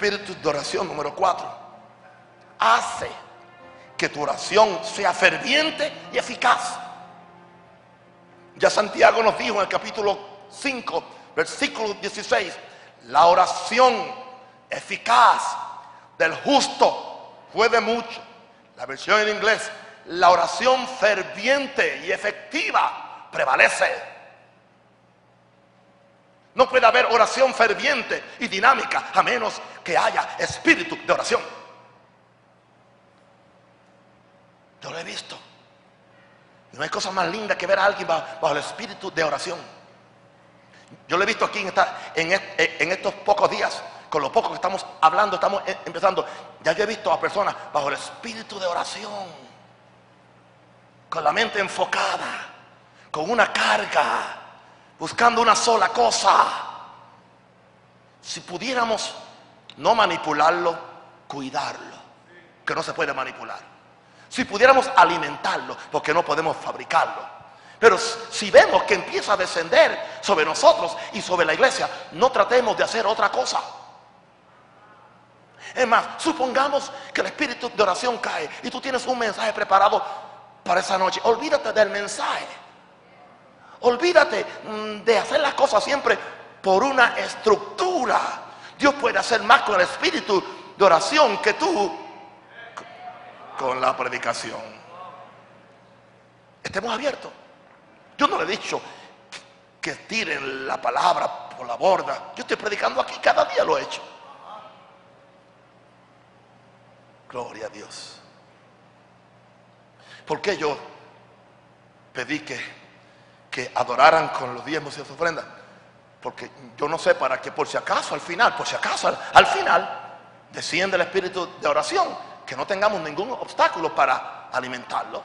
Espíritu de oración número cuatro hace que tu oración sea ferviente y eficaz. Ya Santiago nos dijo en el capítulo 5, versículo 16, la oración eficaz del justo puede mucho. La versión en inglés, la oración ferviente y efectiva prevalece. No puede haber oración ferviente y dinámica a menos que haya espíritu de oración. Yo lo he visto. No hay cosa más linda que ver a alguien bajo, el espíritu de oración. Yo lo he visto aquí en, en, estos pocos días, con lo poco que estamos hablando, estamos e, empezando. Ya yo he visto a personas bajo el espíritu de oración, con la mente enfocada, con una carga buscando una sola cosa. Si pudiéramos no manipularlo, cuidarlo, que no se puede manipular. Si pudiéramos alimentarlo, porque no podemos fabricarlo. Pero si vemos que empieza a descender sobre nosotros y sobre la iglesia, no tratemos de hacer otra cosa. Es más, supongamos que el espíritu de oración cae y tú tienes un mensaje preparado para esa noche. Olvídate del mensaje. Olvídate mm, de hacer las cosas siempre por una estructura. Dios puede hacer más con el espíritu de oración que tú con la predicación. Estemos abiertos. Yo no le he dicho que tiren la palabra por la borda. Yo estoy predicando aquí, cada día lo he hecho. Gloria a Dios. ¿Por qué yo pedí que que adoraran con los diezmos y las ofrendas. Porque yo no sé para qué, por si acaso al final, por si acaso al, final, desciende el espíritu de oración, que no tengamos ningún obstáculo para alimentarlo.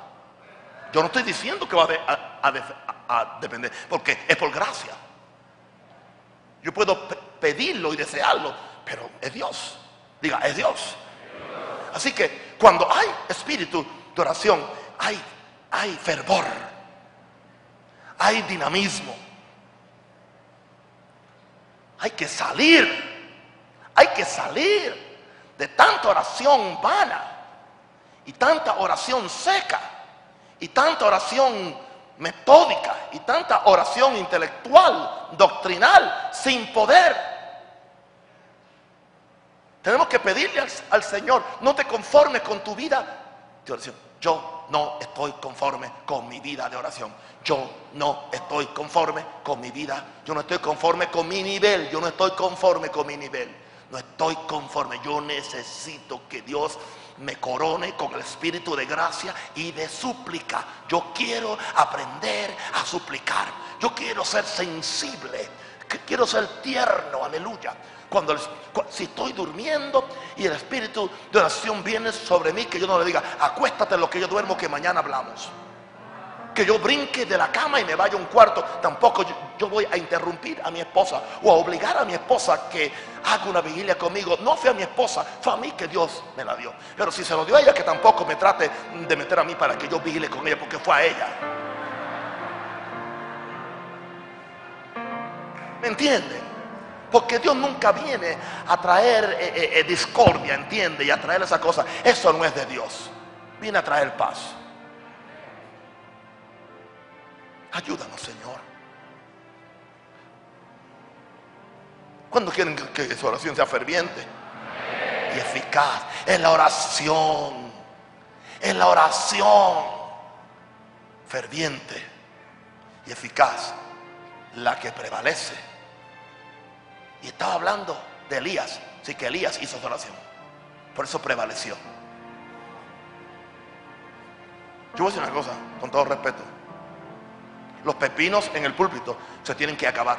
Yo no estoy diciendo que va a, depender, porque es por gracia. Yo puedo pedirlo y desearlo, pero es Dios. Diga, es Dios. Así que cuando hay espíritu de oración, hay, hay fervor hay dinamismo. Hay que salir, hay que salir de tanta oración vana y tanta oración seca y tanta oración metódica y tanta oración intelectual, doctrinal, sin poder. Tenemos que pedirle al, Señor, no te conformes con tu vida oración. Yo no estoy conforme con mi vida de oración. Yo no estoy conforme con mi vida. Yo no estoy conforme con mi nivel. Yo no estoy conforme con mi nivel. No estoy conforme. Yo necesito que Dios me corone con el espíritu de gracia y de súplica. Yo quiero aprender a suplicar. Yo quiero ser sensible. Quiero ser tierno. Aleluya. Cuando si estoy durmiendo y el espíritu de oración viene sobre mí, que yo no le diga, acuéstate en lo que yo duermo, que mañana hablamos que yo brinque de la cama y me vaya a un cuarto. Tampoco yo, voy a interrumpir a mi esposa o a obligar a mi esposa que haga una vigilia conmigo. No fue a mi esposa, fue a mí que Dios me la dio. Pero si se lo dio a ella, que tampoco me trate de meter a mí para que yo vigile con ella, porque fue a ella. ¿Me entienden? Porque Dios nunca viene a traer eh, eh, eh, discordia, ¿entiende? Y a traer esa cosa. Eso no es de Dios. Viene a traer paz. Ayúdanos, Señor. ¿Cuándo quieren que su oración sea ferviente y eficaz? Es la oración. Es la oración ferviente y eficaz la que prevalece. Y estaba hablando de Elías. Así que Elías hizo su oración. Por eso prevaleció. Yo voy a decir una cosa, con todo respeto los pepinos en el púlpito se tienen que acabar.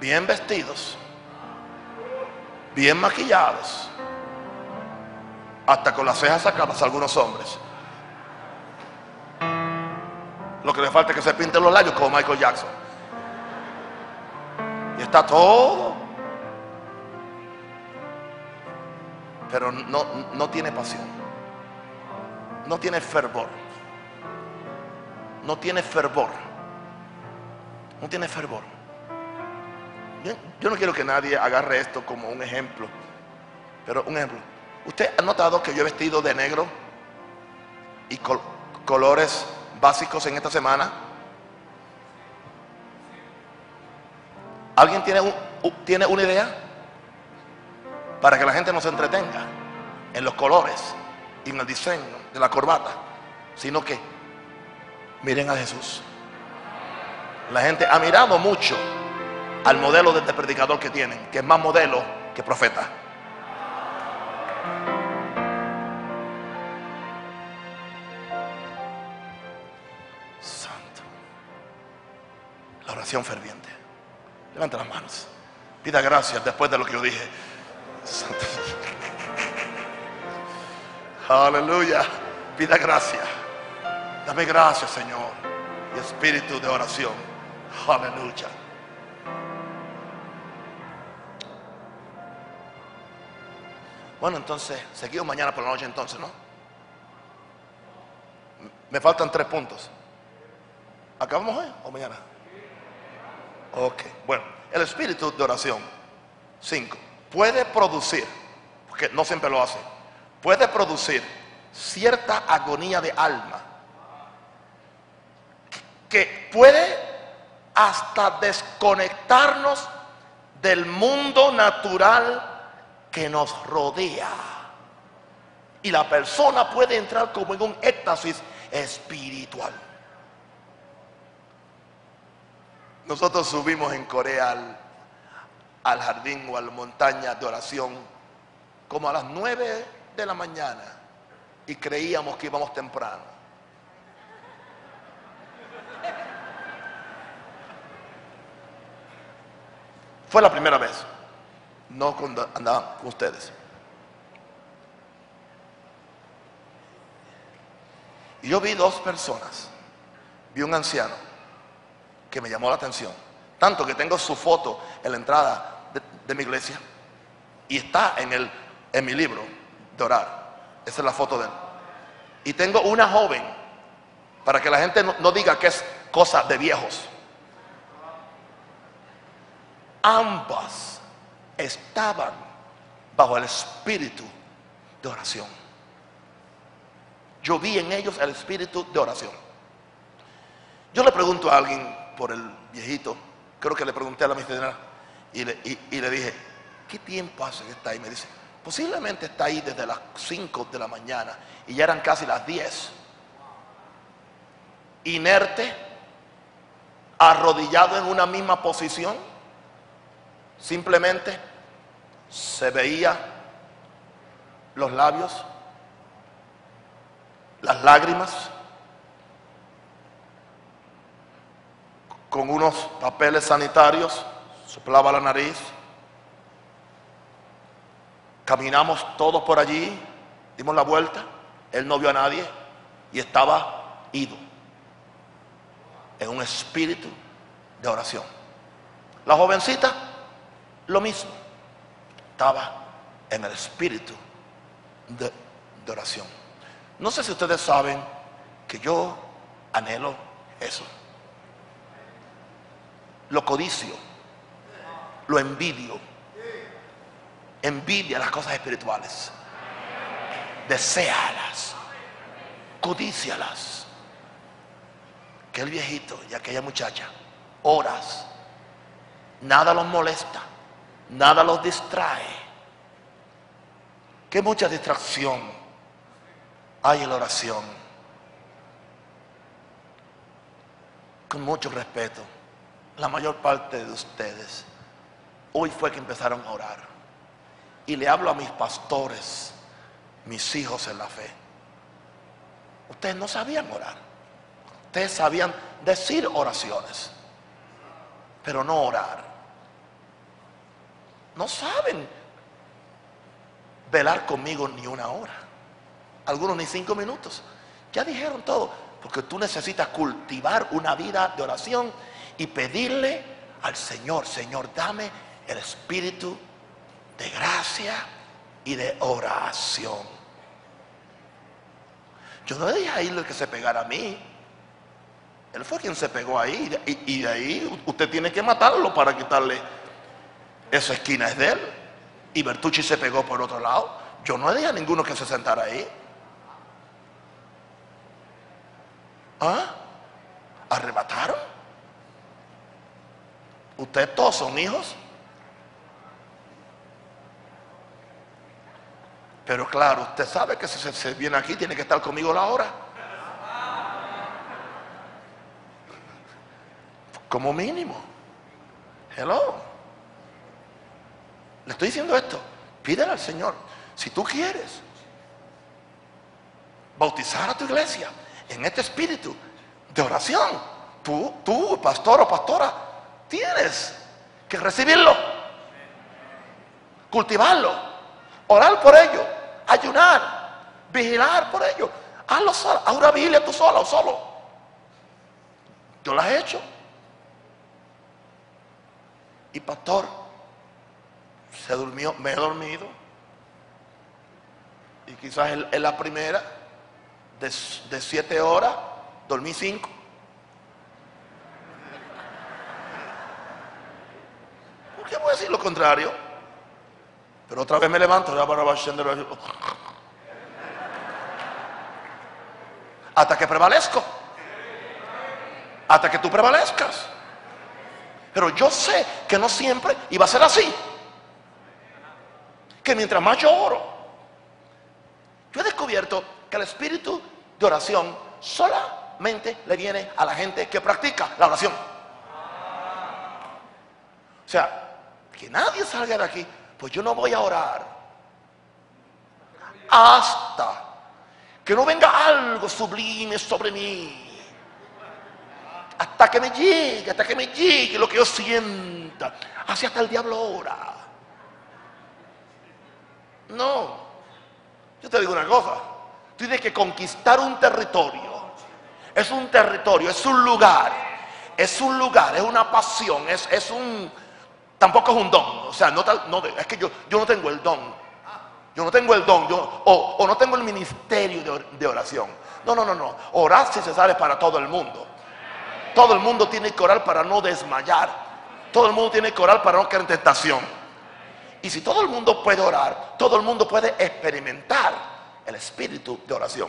Bien vestidos, bien maquillados, hasta con las cejas sacadas algunos hombres. Lo que le falta es que se pinten los labios como Michael Jackson. Está todo. Pero no, no tiene pasión. No tiene fervor no tiene fervor. No tiene fervor. Yo, no quiero que nadie agarre esto como un ejemplo, pero un ejemplo. ¿Usted ha notado que yo he vestido de negro y col- colores básicos en esta semana? ¿Alguien tiene, tiene una idea? Para que la gente no se entretenga en los colores y en el diseño de la corbata, sino que miren a Jesús. La gente ha mirado mucho al modelo de este predicador que tienen, que es más modelo que profeta. Santo. La oración ferviente. Levanta las manos. Pida gracias después de lo que yo dije. Aleluya. Pida gracias. Dame gracias, Señor. Y espíritu de oración. Aleluya. Bueno, entonces, seguimos mañana por la noche entonces, ¿no? Me faltan tres puntos. ¿Acabamos hoy o mañana? Ok, bueno, el espíritu de oración, cinco, puede producir, porque no siempre lo hace, puede producir cierta agonía de alma que puede hasta desconectarnos del mundo natural que nos rodea. Y la persona puede entrar como en un éxtasis espiritual. Nosotros subimos en Corea al, jardín o a la montaña de oración como a las nueve de la mañana y creíamos que íbamos temprano. Fue la primera vez, no cuando andaba con ustedes. Yo vi dos personas. Vi un anciano que me llamó la atención. Tanto que tengo su foto en la entrada de, mi iglesia. Y está en, el, en mi libro de orar. Esa es la foto de él. Y tengo una joven, para que la gente no diga que es cosa de viejos. Ambas estaban bajo el espíritu de oración. Yo vi en ellos el espíritu de oración. Yo le pregunto a alguien por el viejito, creo que le pregunté a la misionera y le, y- y le dije, ¿qué tiempo hace que está ahí? Me dice, posiblemente está ahí desde las 5 de la mañana y ya eran casi las 10. Inerte, arrodillado en una misma posición, simplemente se veía los labios, las lágrimas, con unos papeles sanitarios, soplaba la nariz. Caminamos todos por allí, dimos la vuelta, él no vio a nadie y estaba ido en un espíritu de oración. La jovencita, lo mismo, estaba en el espíritu de, de oración. No sé si ustedes saben que yo anhelo eso. Lo codicio, lo envidio, envidia las cosas espirituales, deséalas, codícialas. Que el viejito y aquella muchacha, horas, nada los molesta, nada los distrae. Que mucha distracción hay en la oración. Con mucho respeto, la mayor parte de ustedes hoy fue que empezaron a orar. Y le hablo a mis pastores, mis hijos en la fe. Ustedes no sabían orar. Ustedes sabían decir oraciones, pero no orar. No saben velar conmigo ni una hora. Algunos ni cinco minutos. Ya dijeron todo. Porque tú necesitas cultivar una vida de oración y pedirle al Señor, Señor, dame el espíritu de gracia y de oración. Yo no le dije a él que se pegara a mí. Él fue quien se pegó ahí. Y, de ahí usted tiene que matarlo para quitarle Esa esquina es de él. Y Bertucci se pegó por otro lado. Yo no dije a ninguno que se sentara ahí. ¿Ah? ¿Arrebataron? ¿Ustedes todos son hijos? Pero claro, usted sabe que si se, viene aquí tiene que estar conmigo la hora. Como mínimo. Hello. Le estoy diciendo esto. Pídele al Señor. Si tú quieres bautizar a tu iglesia en este espíritu de oración, tú, tú, pastor o pastora, tienes que recibirlo, cultivarlo, orar por ello, ayunar, vigilar por ello. Hazlo solo, haz una vigilia tú sola o solo. Yo lo he hecho. Y pastor, se durmió, me he dormido. Y quizás en, la primera, de siete horas, dormí cinco. ¿Por qué voy a decir lo contrario? Pero otra vez me levanto, hasta que prevalezco. Hasta que tú prevalezcas. Pero yo sé que no siempre iba a ser así. Que mientras más yo oro, yo he descubierto que el espíritu de oración solamente le viene a la gente que practica la oración. O sea, que nadie salga de aquí, pues yo no voy a orar hasta que no venga algo sublime sobre mí hasta que me llegue, hasta que me llegue lo que yo sienta. Así hasta el diablo ora. No. Yo te digo una cosa. Tú tienes que conquistar un territorio. Es un territorio, es un lugar. Es un lugar, es una pasión, es, es un... Tampoco es un don. O sea, no, no, es que yo, yo no tengo el don. Yo no tengo el don, yo, o, o no tengo el ministerio de, de oración. No, no, no, no. Orar si se sale para todo el mundo. Todo el mundo tiene que orar para no desmayar. Todo el mundo tiene que orar para no caer en tentación. Y si todo el mundo puede orar, todo el mundo puede experimentar el espíritu de oración.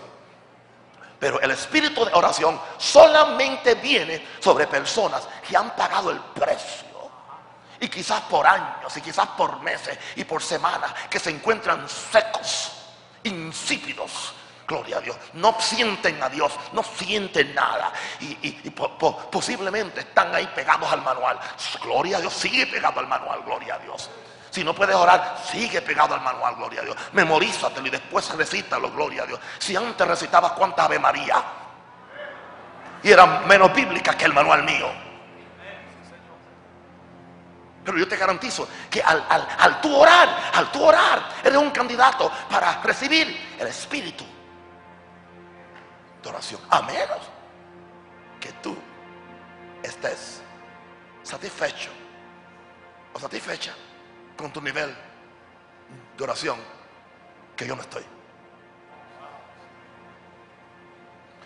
Pero el espíritu de oración solamente viene sobre personas que han pagado el precio. Y quizás por años, y quizás por meses, y por semanas, que se encuentran secos, insípidos, Gloria a Dios. No sienten a Dios, no sienten nada. Y, posiblemente están ahí pegados al manual. Gloria a Dios, sigue pegado al manual, gloria a Dios. Si no puedes orar, sigue pegado al manual, gloria a Dios. Memorízatelo y después recítalo, gloria a Dios. Si antes recitabas cuánta Ave María y eran menos bíblicas que el manual mío. Pero yo te garantizo que al, al, al tú orar, al tú orar, eres un candidato para recibir el Espíritu de oración. A menos que tú estés satisfecho o satisfecha con tu nivel de oración que yo no estoy.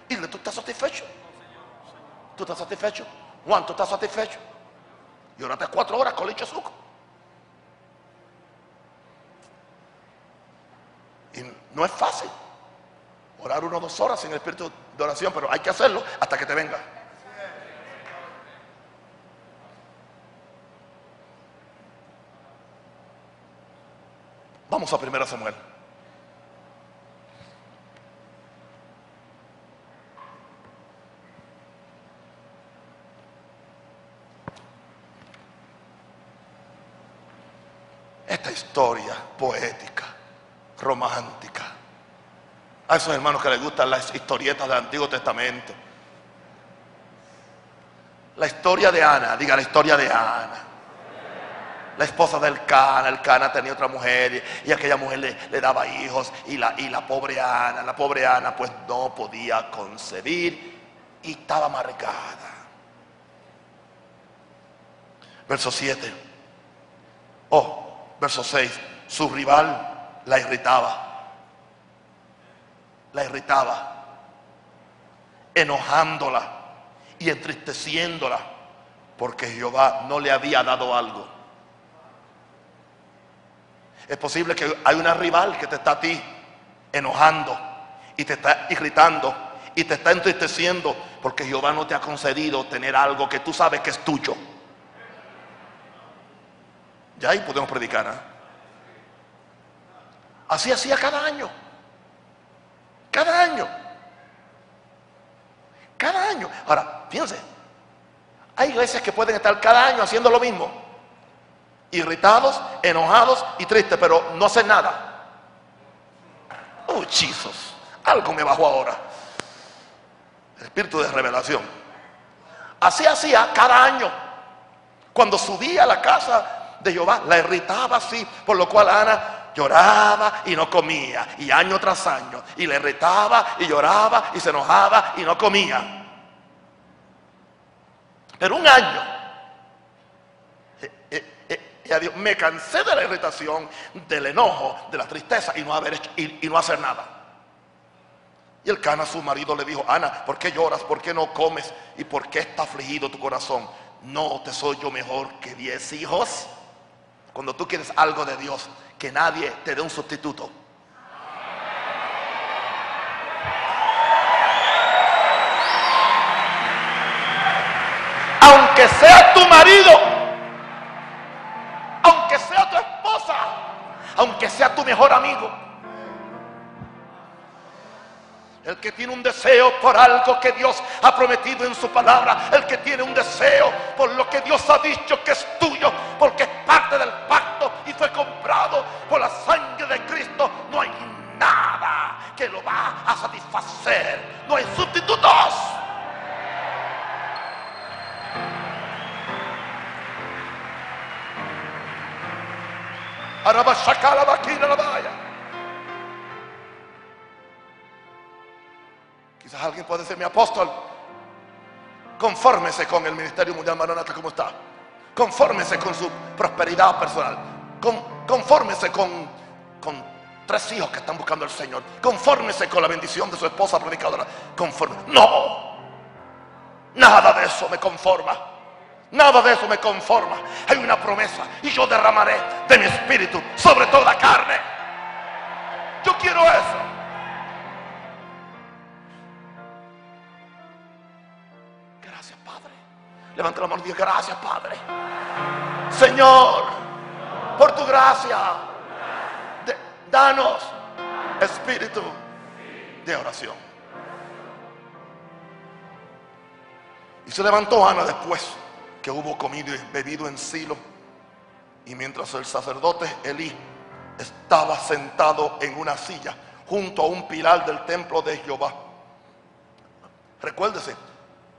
Y tú estás satisfecho. Tú estás satisfecho. Juan, tú estás satisfecho. Y oraste cuatro horas con leche suco. Y no es fácil orar una o dos horas en el espíritu de oración, pero hay que hacerlo hasta que te venga. Vamos a 1 Samuel. Esta historia poética, romántica, a esos hermanos que les gustan las historietas del Antiguo Testamento. La historia de Ana, diga la historia de Ana. La esposa del Cana, el Cana tenía otra mujer y, aquella mujer le, daba hijos y la, y la pobre Ana, la pobre Ana pues no podía concebir y estaba amargada. Verso 7. Oh, verso 6. Su rival la irritaba la irritaba, enojándola y entristeciéndola, porque Jehová no le había dado algo. Es posible que hay una rival que te está a ti enojando y te está irritando y te está entristeciendo porque Jehová no te ha concedido tener algo que tú sabes que es tuyo. Ya ahí podemos predicar. ¿ah? Así hacía cada año. Cada año. Cada año. Ahora, fíjense. Hay iglesias que pueden estar cada año haciendo lo mismo. Irritados, enojados y tristes, pero no hacen nada. Oh. Algo me bajó ahora. Espíritu de revelación. Así hacía cada año. Cuando subía a la casa de Jehová, la irritaba así, por lo cual Ana lloraba y no comía, y año tras año, y le irritaba y lloraba y se enojaba y no comía. Pero un año, eh, eh, eh, me cansé de la irritación, del enojo, de la tristeza y no, haber y, no hacer nada. Y el cana, su marido, le dijo, Ana, ¿por qué lloras? ¿Por qué no comes? ¿Y por qué está afligido tu corazón? No te soy yo mejor que diez hijos. Cuando tú quieres algo de Dios, que nadie te dé un sustituto. Aunque sea tu marido, aunque sea tu esposa, aunque sea tu mejor amigo. El que tiene un deseo por algo que Dios ha prometido en su palabra. El que tiene un deseo por lo que Dios ha dicho que es tuyo. Porque es parte del No hay sustitutos. Ahora va a sacar la vaquina la vaya. alguien puede ser mi apóstol. Confórmese con el Ministerio Mundial Maranata como está. Confórmese con su prosperidad personal. confórmese con, con tres hijos que están buscando al Señor. Confórmese con la bendición de su esposa predicadora. Conforme. No. Nada de eso me conforma. Nada de eso me conforma. Hay una promesa y yo derramaré de mi espíritu sobre toda carne. Yo quiero eso. Levanta la mano y diga, gracias Padre. Señor, por tu gracia, danos espíritu de oración. Y se levantó Ana después que hubo comido y bebido en Silo. Y mientras el sacerdote Elí estaba sentado en una silla junto a un pilar del templo de Jehová. Recuérdese,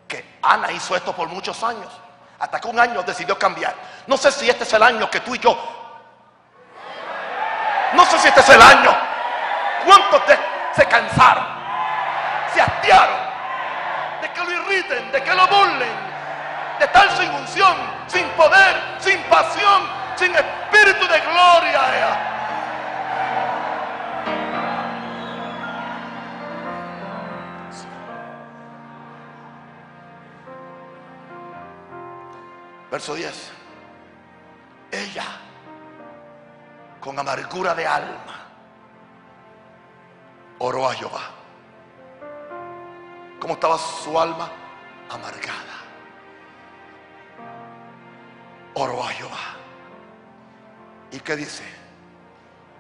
que Ana hizo esto por muchos años. Hasta que un año decidió cambiar. No sé si este es el año que tú y yo. No sé si este es el año. ¿Cuántos se cansaron? Se hastiaron. De que lo irriten, de que lo burlen. De estar sin unción, sin poder, sin pasión, sin espíritu de gloria. Verso 10. Ella, con amargura de alma, oró a Jehová. ¿Cómo estaba su alma? Amargada. Oró a Jehová. ¿Y qué dice?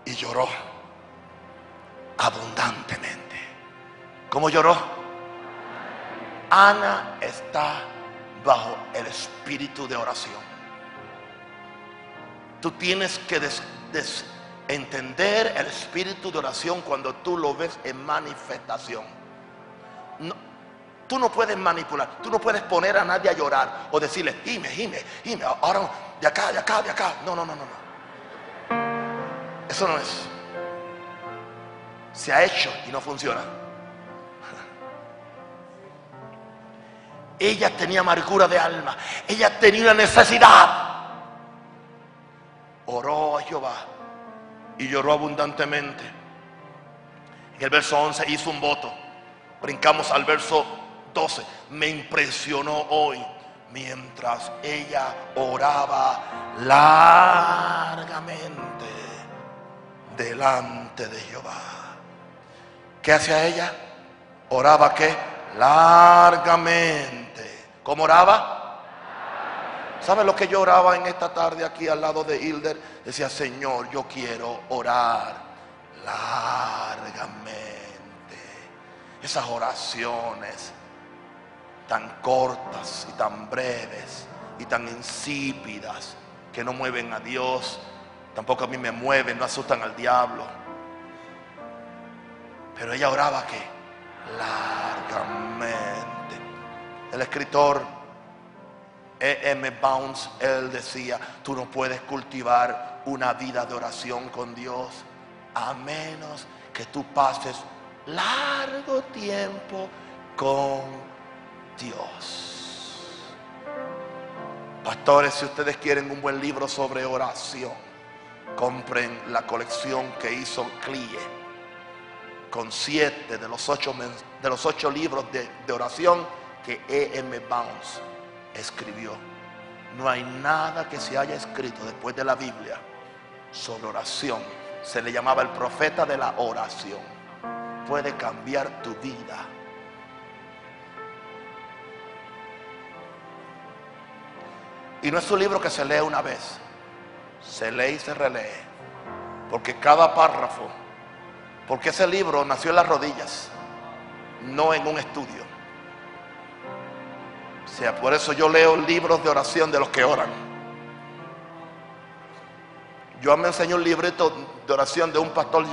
Y lloró abundantemente. ¿Cómo lloró? Ana está bajo el espíritu de oración. Tú tienes que entender el espíritu de oración cuando tú lo ves en manifestación. tú no puedes manipular, tú no puedes poner a nadie a llorar o decirle, dime, dime, dime, ahora de acá, de acá, de acá. No, no, no, no, no. Eso no es. Se ha hecho y no funciona. Ella tenía amargura de alma. Ella tenía una necesidad. Oró a Jehová y lloró abundantemente. En el verso 11 hizo un voto. Brincamos al verso 12. Me impresionó hoy mientras ella oraba largamente. delante de Jehová. ¿Qué hacía ella? Oraba que largamente. ¿Cómo oraba? ¿Sabe lo que yo oraba en esta tarde aquí al lado de Hilder? Decía, Señor, yo quiero orar largamente. Esas oraciones tan cortas y tan breves y tan insípidas que no mueven a Dios, tampoco a mí me mueven, no asustan al diablo. Pero ella oraba que largamente. El escritor E.M. Bounds, él decía, tú no puedes cultivar una vida de oración con Dios a menos que tú pases largo tiempo con Dios. Pastores, si ustedes quieren un buen libro sobre oración, compren la colección que hizo Clie con siete de los ocho, de los ocho libros de, oración que E.M. Bounds escribió. No hay nada que se haya escrito después de la Biblia sobre oración. Se le llamaba el profeta de la oración. Puede cambiar tu vida. Y no es un libro que se lee una vez. Se lee y se relee. Porque cada párrafo, porque ese libro nació en las rodillas, no en un estudio. Sea, por eso yo leo libros de oración de los que oran. Yo me enseñé un librito de oración de un pastor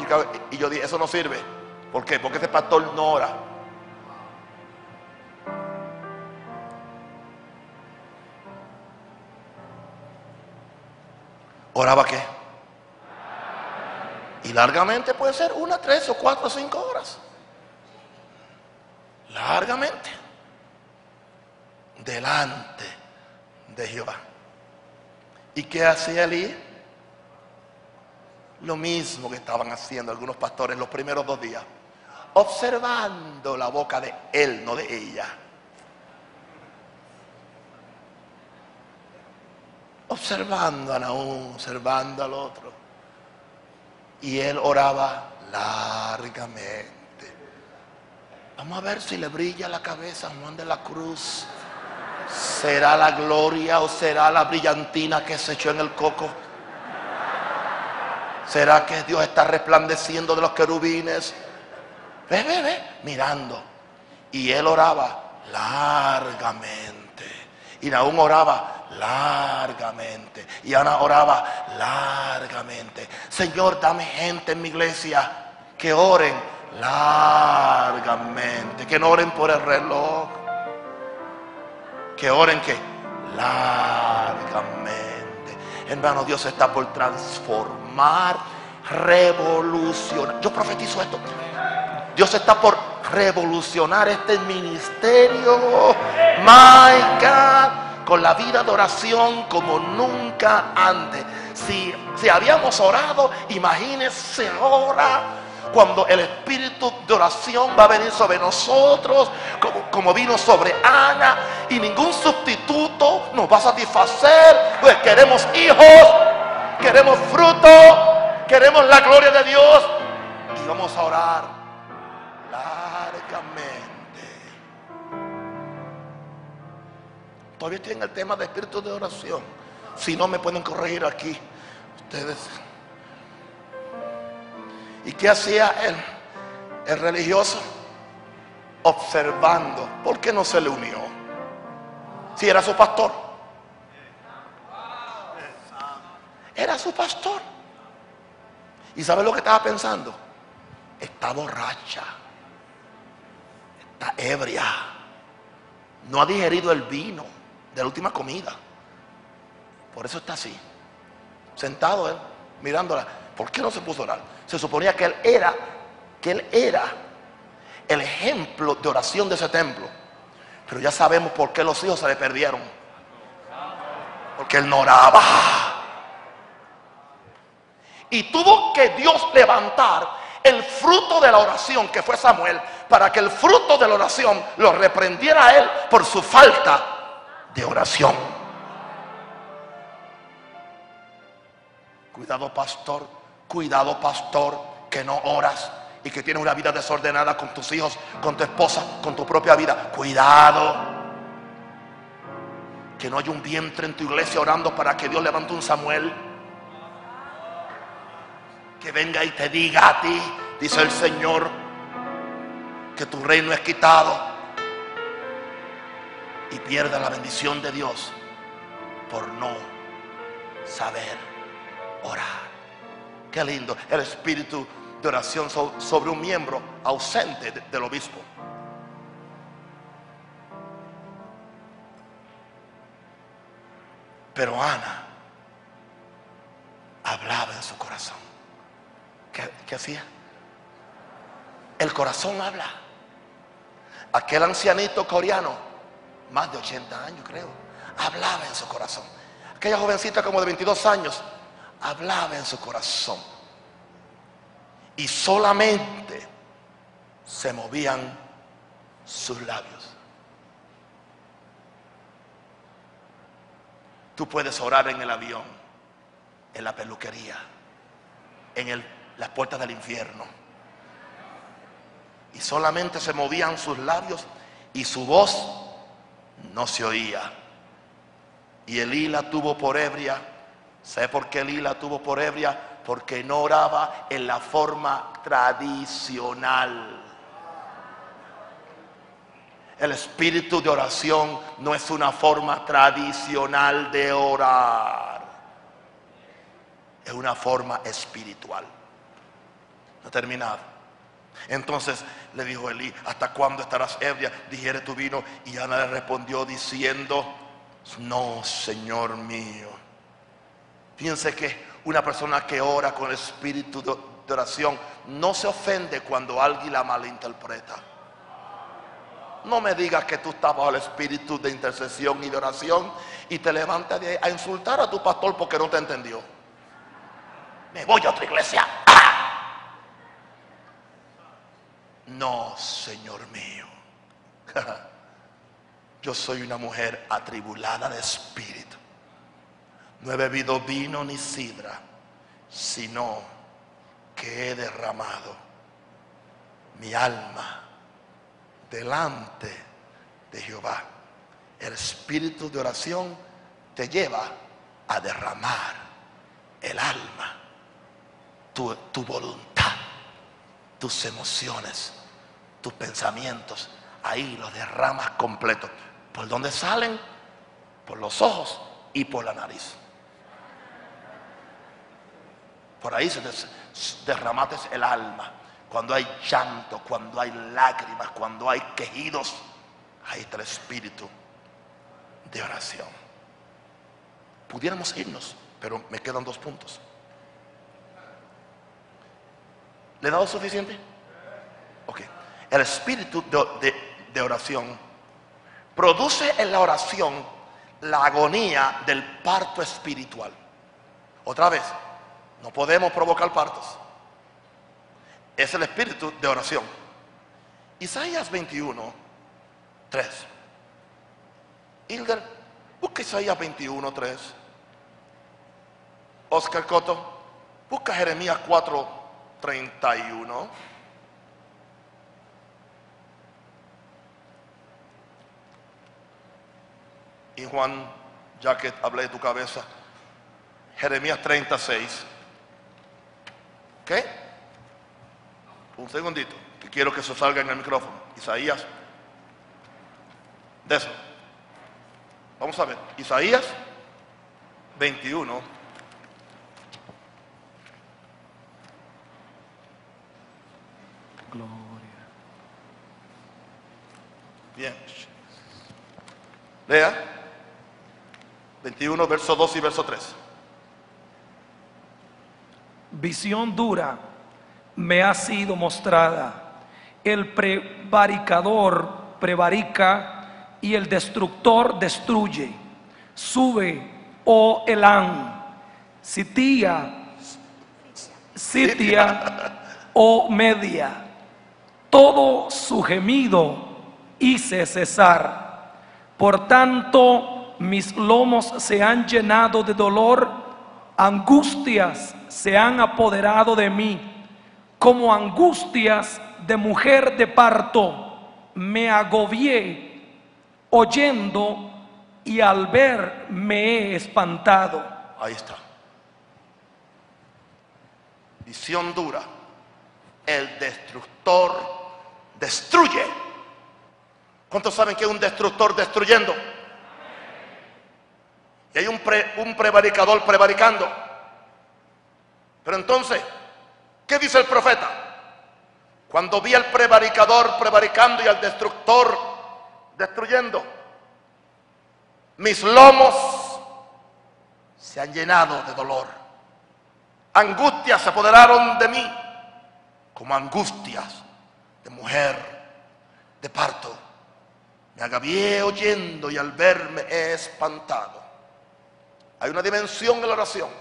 y yo dije, eso no sirve. ¿Por qué? Porque ese pastor no ora. ¿Oraba qué? Y largamente puede ser una, tres o cuatro o cinco horas. Largamente. Delante de Jehová. ¿Y qué hacía Elí? Lo mismo que estaban haciendo algunos pastores los primeros dos días. Observando la boca de él, no de ella. Observando a Naúm, observando al otro. Y él oraba largamente. Vamos a ver si le brilla la cabeza a Juan de la Cruz. ¿Será la gloria o será la brillantina que se echó en el coco? ¿Será que Dios está resplandeciendo de los querubines? Ve, ve, ve, mirando. Y él oraba largamente. Y aún oraba largamente. Y Ana oraba largamente. Señor, dame gente en mi iglesia que oren largamente. Que no oren por el reloj. Que oren que largamente. Hermano, Dios está por transformar, revolucionar. Yo profetizo esto. Dios está por revolucionar este ministerio. My God. Con la vida de oración como nunca antes. Si, si habíamos orado, imagínense ahora cuando el espíritu de oración va a venir sobre nosotros, como, como, vino sobre Ana, y ningún sustituto nos va a satisfacer, pues queremos hijos, queremos fruto, queremos la gloria de Dios, y vamos a orar largamente. Todavía estoy en el tema de espíritu de oración. Si no me pueden corregir aquí, ustedes. ¿Y qué hacía él? El religioso observando. ¿Por qué no se le unió? Si era su pastor. Era su pastor. ¿Y sabe lo que estaba pensando? Está borracha. Está ebria. No ha digerido el vino de la última comida. Por eso está así. Sentado él, mirándola. ¿Por qué no se puso a orar? Se suponía que él era, que él era el ejemplo de oración de ese templo. Pero ya sabemos por qué los hijos se le perdieron. Porque él no oraba. Y tuvo que Dios levantar el fruto de la oración que fue Samuel para que el fruto de la oración lo reprendiera a él por su falta de oración. Cuidado pastor Cuidado, pastor, que no oras y que tienes una vida desordenada con tus hijos, con tu esposa, con tu propia vida. Cuidado. Que no haya un vientre en tu iglesia orando para que Dios levante un Samuel. Que venga y te diga a ti, dice el Señor, que tu reino es quitado y pierda la bendición de Dios por no saber orar. Qué lindo el espíritu de oración sobre un miembro ausente del obispo. Pero Ana hablaba en su corazón. ¿Qué, hacía? El corazón habla. Aquel ancianito coreano, más de 80 años creo, hablaba en su corazón. Aquella jovencita como de 22 años, hablaba en su corazón. Y solamente se movían sus labios. Tú puedes orar en el avión, en la peluquería, en las puertas del infierno. Y solamente se movían sus labios y su voz no se oía. Y Elí la tuvo por ebria. ¿Sabe por qué Elí la tuvo por ebria? Porque no oraba en la forma tradicional. El espíritu de oración no es una forma tradicional de orar. Es una forma espiritual. No terminado. Entonces le dijo Elí, ¿hasta cuándo estarás ebria? Digiere tu vino. Y Ana le respondió diciendo, no, Señor mío. Piense que una persona que ora con el espíritu de oración no se ofende cuando alguien la malinterpreta. No me digas que tú estás bajo el espíritu de intercesión y de oración y te levantas a insultar a tu pastor porque no te entendió. Me voy a otra iglesia. ¡Ah! No, Señor mío. Yo soy una mujer atribulada de espíritu. No he bebido vino ni sidra, sino que he derramado mi alma delante de Jehová. El espíritu de oración te lleva a derramar el alma, tu, voluntad, tus emociones, tus pensamientos. Ahí los derramas completos. ¿Por dónde salen? Por los ojos y por la nariz. Por ahí se derramates el alma. Cuando hay llanto, cuando hay lágrimas, cuando hay quejidos, ahí está el espíritu de oración. Pudiéramos irnos, pero me quedan dos puntos. ¿Le he dado suficiente? Ok. El espíritu de oración produce en la oración la agonía del parto espiritual. Otra vez, no podemos provocar partos. Es el espíritu de oración. Isaías 21, 3. Hilder, busca Isaías 21, 3. Oscar Coto, busca Jeremías 4, 31. Y Juan, ya que hablé de tu cabeza, Jeremías 36. Un segundito, que quiero que eso salga en el micrófono. Isaías. De eso. Vamos a ver. Isaías 21. Gloria. Bien. Lea. 21, verso 2 y verso 3. Visión dura me ha sido mostrada. El prevaricador prevarica y el destructor destruye. Sube, oh Elán, Sitia, Sitia, oh Media. Todo su gemido hice cesar. Por tanto, mis lomos se han llenado de dolor Angustias se han apoderado de mí, como angustias de mujer de parto. Me agobié oyendo y al ver me he espantado. Ahí está. Visión dura. El destructor destruye. ¿Cuántos saben que es un destructor destruyendo? Y hay un, pre- un prevaricador prevaricando. Pero entonces, ¿qué dice el profeta? Cuando vi al prevaricador prevaricando y al destructor destruyendo, mis lomos se han llenado de dolor. Angustias se apoderaron de mí como angustias de mujer de parto. Me agavié oyendo y al verme he espantado. Hay una dimensión en la oración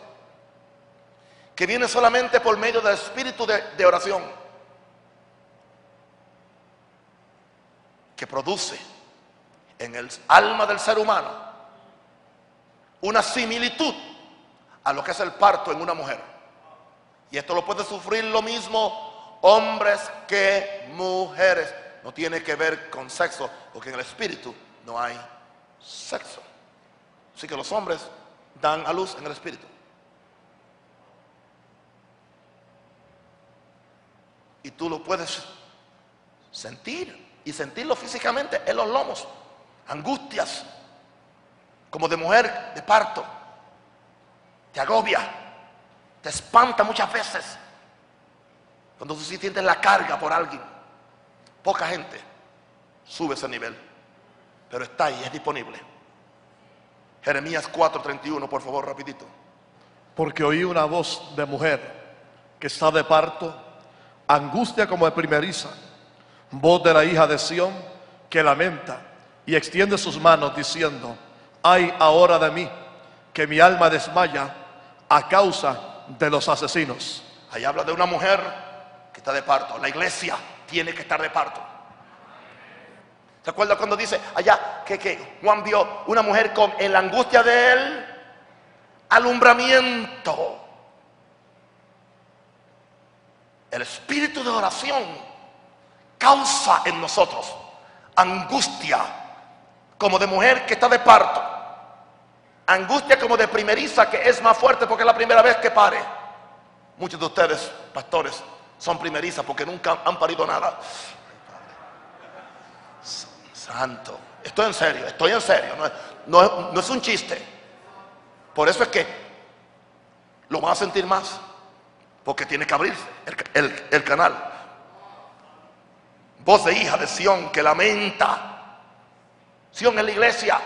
que viene solamente por medio del espíritu de, oración que produce en el alma del ser humano una similitud a lo que es el parto en una mujer. Y esto lo puede sufrir lo mismo hombres que mujeres. No tiene que ver con sexo, porque en el espíritu no hay sexo. Así que los hombres dan a luz en el espíritu. Y tú lo puedes sentir y sentirlo físicamente en los lomos. Angustias, como de mujer de parto. Te agobia, te espanta muchas veces. Cuando tú sí sientes la carga por alguien. Poca gente sube ese nivel. Pero está ahí, es disponible. Jeremías 4:31, por favor, rapidito. Porque oí una voz de mujer que está de parto, angustia como de primeriza, voz de la hija de Sión que lamenta y extiende sus manos diciendo, ay ahora de mí, que mi alma desmaya a causa de los asesinos. Ahí habla de una mujer que está de parto. La iglesia tiene que estar de parto. ¿Se acuerda cuando dice allá que, que Juan vio una mujer con en la angustia de él alumbramiento? El espíritu de oración causa en nosotros angustia como de mujer que está de parto. Angustia como de primeriza que es más fuerte porque es la primera vez que pare. Muchos de ustedes, pastores, son primerizas porque nunca han parido nada. Santo, estoy en serio, estoy en serio, no no es un chiste. Por eso es que lo van a sentir más, porque tiene que abrirse el, canal. Voz de hija de Sión que lamenta. Sión en la iglesia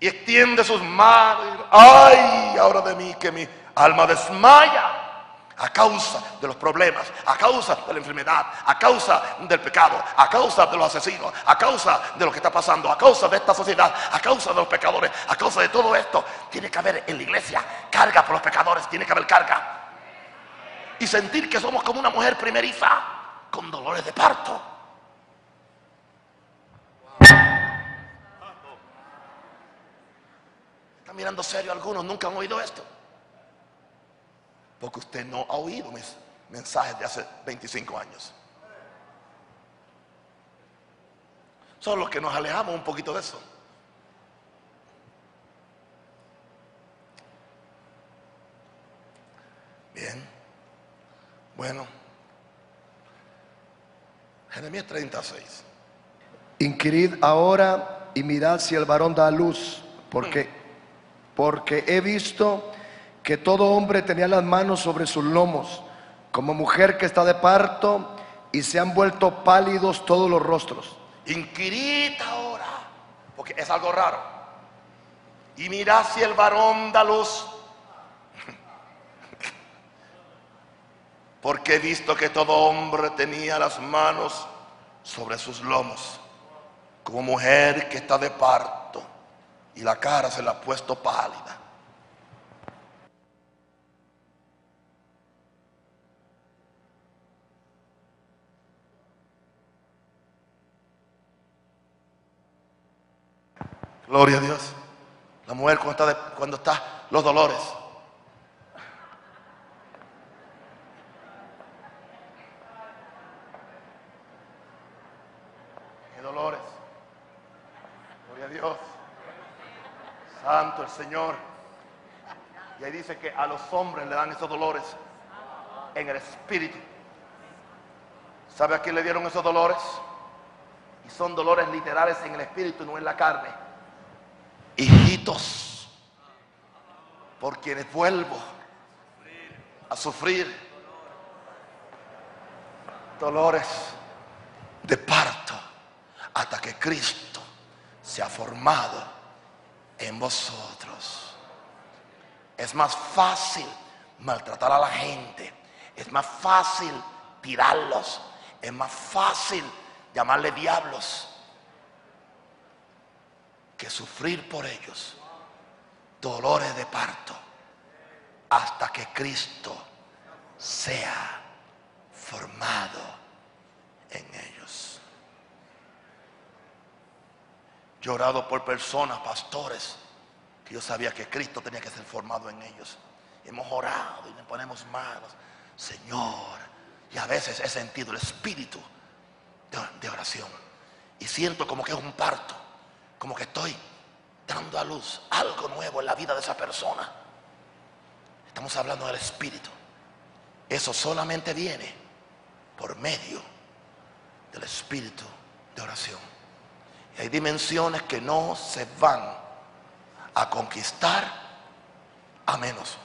y extiende sus manos. Ay, ahora de mí que mi alma desmaya a causa de los problemas, a causa de la enfermedad, a causa del pecado, a causa de los asesinos, a causa de lo que está pasando, a causa de esta sociedad, a causa de los pecadores, a causa de todo esto. Tiene que haber en la iglesia carga por los pecadores, tiene que haber carga. Y sentir que somos como una mujer primeriza con dolores de parto. Están mirando serio algunos, nunca han oído esto. Porque usted no ha oído mis mensajes de hace 25 años. Solo que nos alejamos un poquito de eso. Bien. Bueno. Jeremías 36. Inquirid ahora y mirad si el varón da luz, porque, porque he visto que todo hombre tenía las manos sobre sus lomos, como mujer que está de parto, y se han vuelto pálidos todos los rostros. Inquirid ahora, porque es algo raro. Y mirad si el varón da luz. Porque he visto que todo hombre tenía las manos sobre sus lomos, como mujer que está de parto, y la cara se la ha puesto pálida. Gloria a Dios. La mujer cuando está, de- cuando está los dolores, Gloria a Dios. Santo el Señor. Y ahí dice que a los hombres le dan esos dolores en el espíritu. ¿Sabe a quién le dieron esos dolores? Y son dolores literales en el espíritu, no en la carne. Hijitos, por quienes vuelvo a sufrir dolores de parto hasta que Cristo se ha formado en vosotros. Es más fácil maltratar a la gente, es más fácil tirarlos, es más fácil llamarle diablos que sufrir por ellos dolores de parto hasta que Cristo sea formado en ellos. Yo orado por personas, pastores, que yo sabía que Cristo tenía que ser formado en ellos. Hemos orado y le ponemos manos, Señor. Y a veces he sentido el espíritu de oración. Y siento como que es un parto, como que estoy dando a luz algo nuevo en la vida de esa persona. Estamos hablando del espíritu. Eso solamente viene por medio del espíritu de oración. Hay dimensiones que no se van a conquistar a menos.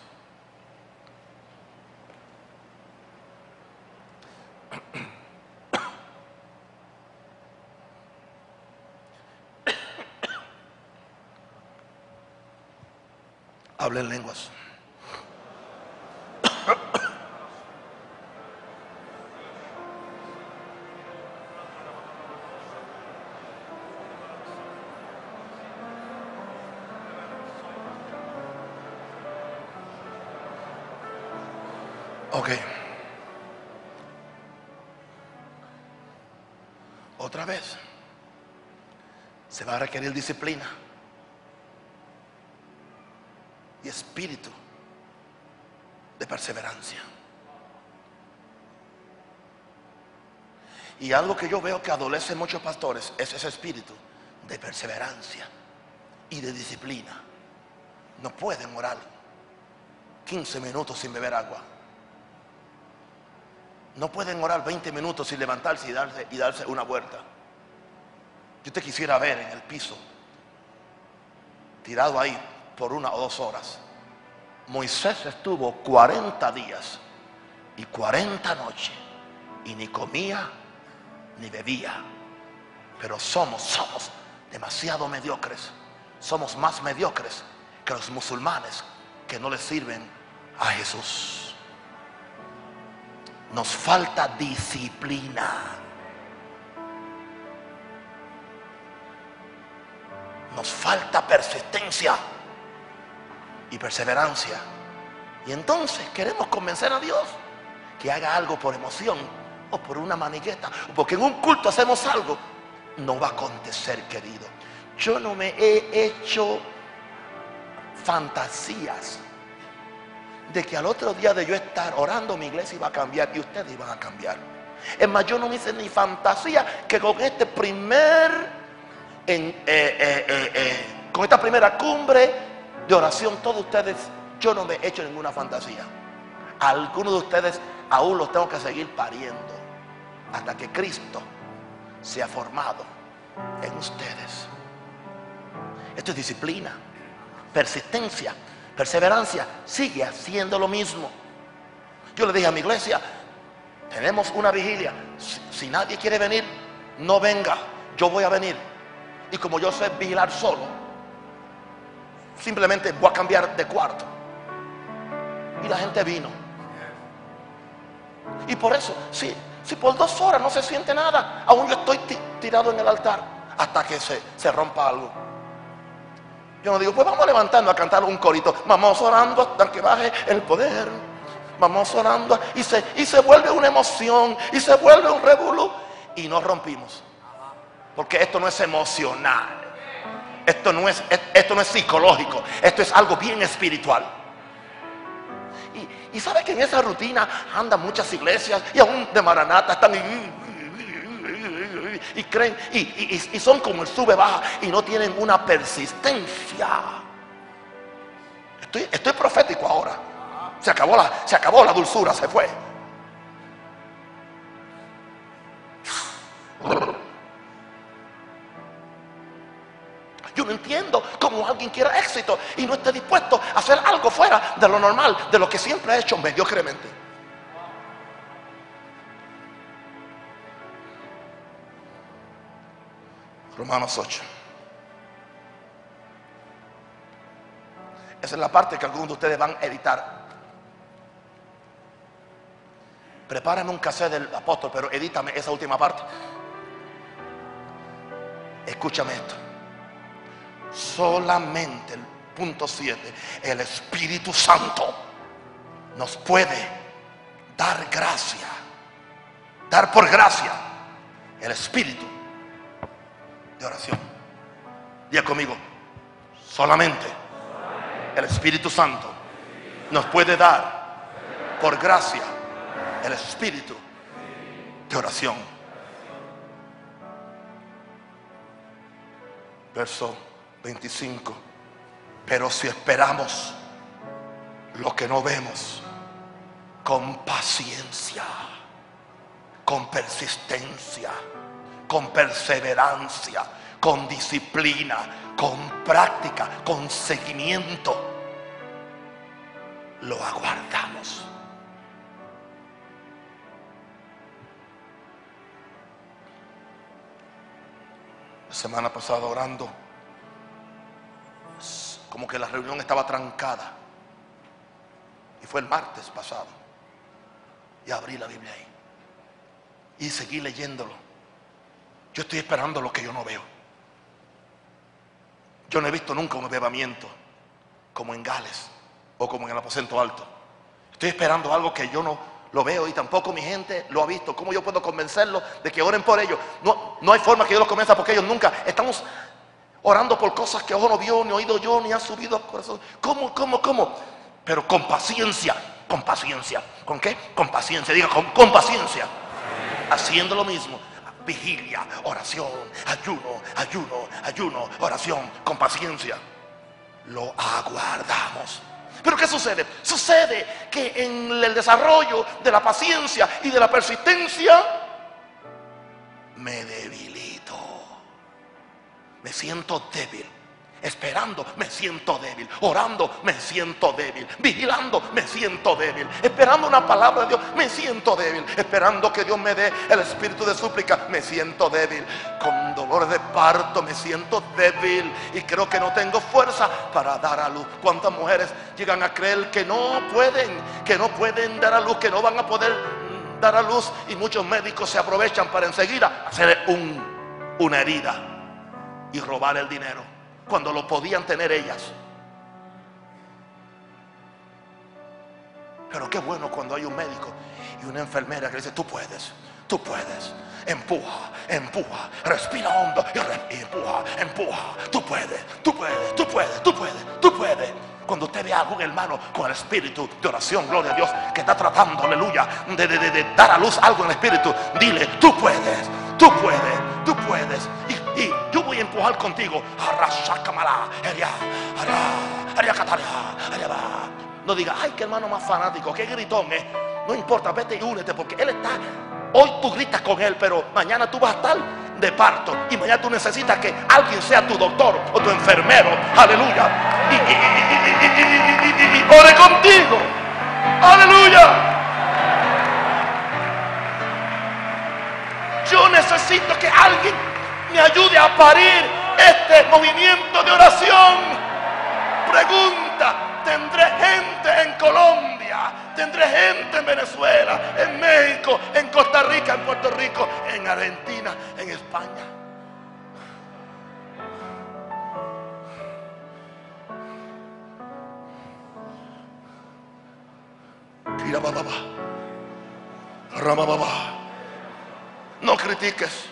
Hablen lenguas. Se va a requerir disciplina y espíritu de perseverancia. Y algo que yo veo que adolece muchos pastores es ese espíritu de perseverancia y de disciplina. No pueden orar 15 minutos sin beber agua. No pueden orar 20 minutos sin levantarse y darse, y darse una vuelta. Yo te quisiera ver en el piso, tirado ahí por una o dos horas. Moisés estuvo 40 días y 40 noches y ni comía ni bebía. Pero somos, somos demasiado mediocres. Somos más mediocres que los musulmanes que no le sirven a Jesús. Nos falta disciplina. Nos falta persistencia y perseverancia. Y entonces queremos convencer a Dios que haga algo por emoción o por una manigueta, o porque en un culto hacemos algo. No va a acontecer, querido. Yo no me he hecho fantasías de que al otro día de yo estar orando mi iglesia iba a cambiar y ustedes iban a cambiar. Es más, yo no me hice ni fantasía que con este primer, eh, eh, eh, con esta primera cumbre de oración, todos ustedes, yo no me he hecho ninguna fantasía. algunos de ustedes aún los tengo que seguir pariendo hasta que Cristo sea formado en ustedes. Esto es disciplina, persistencia perseverancia, sigue haciendo lo mismo. Yo le dije a mi iglesia, tenemos una vigilia. Si, nadie quiere venir, no venga. Yo voy a venir. Y como yo sé vigilar solo, simplemente voy a cambiar de cuarto. Y la gente vino. Y por eso, si, si por dos horas no se siente nada, aún yo estoy tirado en el altar hasta que se, se rompa algo. Yo no digo, pues vamos levantando a cantar un corito. Vamos orando hasta que baje el poder. Vamos orando y se, y se vuelve una emoción y se vuelve un revuelo y nos rompimos. Porque esto no es emocional. Esto no es, esto no es psicológico. Esto es algo bien espiritual. Y, y sabe que en esa rutina andan muchas iglesias y aún de Maranata están y creen y, son como el sube baja y no tienen una persistencia Estoy, estoy profético ahora. Se acabó, la, se acabó la dulzura, se fue. No entiendo cómo alguien quiera éxito y no esté dispuesto a hacer algo fuera de lo normal, de lo que siempre ha hecho mediocremente. Romanos 8. Esa es la parte que algunos de ustedes van a editar. Prepárame un cassette del apóstol, pero edítame esa última parte. Escúchame esto. Solamente el punto 7, el Espíritu Santo nos puede dar gracia, dar por gracia el Espíritu de oración. Diga conmigo, solamente el Espíritu Santo nos puede dar por gracia el Espíritu de oración. Verso 25. Pero si esperamos lo que no vemos con paciencia, con persistencia, con perseverancia, con disciplina, con práctica, con seguimiento, lo aguardamos. La semana pasada orando, como que la reunión estaba trancada. Y fue el martes pasado. Y abrí la Biblia ahí. Y seguí leyéndolo. Yo estoy esperando lo que yo no veo. Yo no he visto nunca un avivamiento como en Gales o como en el aposento alto. Estoy esperando algo que yo no lo veo y tampoco mi gente lo ha visto. ¿Cómo yo puedo convencerlos de que oren por ellos? No, no hay forma que yo los convenza porque ellos nunca estamos orando por cosas que ojo no vio, ni oído yo, ni ha subido al corazón. ¿Cómo, cómo, cómo? Pero con paciencia, con paciencia. ¿Con qué? Con paciencia. Diga, con, con paciencia. Haciendo lo mismo. Vigilia, oración, ayuno, ayuno, ayuno, oración, con paciencia. Lo aguardamos. Pero ¿qué sucede? Sucede que en el desarrollo de la paciencia y de la persistencia me debilito. Me siento débil. Esperando me siento débil. Orando me siento débil. Vigilando me siento débil. Esperando una palabra de Dios me siento débil. Esperando que Dios me dé el espíritu de súplica me siento débil. Con dolores de parto me siento débil. Y creo que no tengo fuerza para dar a luz. ¿Cuántas mujeres llegan a creer que no pueden? Que no pueden dar a luz. Que no van a poder dar a luz. Y muchos médicos se aprovechan para enseguida hacer un, una herida y robar el dinero cuando lo podían tener ellas. Pero qué bueno cuando hay un médico y una enfermera que dice, tú puedes, tú puedes. Empuja, empuja, respira hondo y, empuja, empuja. Tú puedes, tú puedes, tú puedes, tú puedes, tú puedes. Cuando usted ve a algún hermano con el espíritu de oración, gloria a Dios, que está tratando, aleluya, de dar a luz algo en el espíritu, dile, tú puedes, Tú puedes, tú puedes. Y, y yo voy a empujar contigo. No digas, ay, qué hermano más fanático, qué gritón es. No importa, vete y únete porque él está. Hoy tú gritas con él, pero mañana tú vas a estar de parto. Y mañana tú necesitas que alguien sea tu doctor o tu enfermero. Aleluya. Y ore contigo. Aleluya. Yo necesito que alguien me ayude a parir este movimiento de oración. Pregunta, ¿tendré gente en Colombia? ¿Tendré gente en Venezuela, en México, en Costa Rica, en Puerto Rico, en Argentina, en España? Tira bababa. Ramababa. No critiques,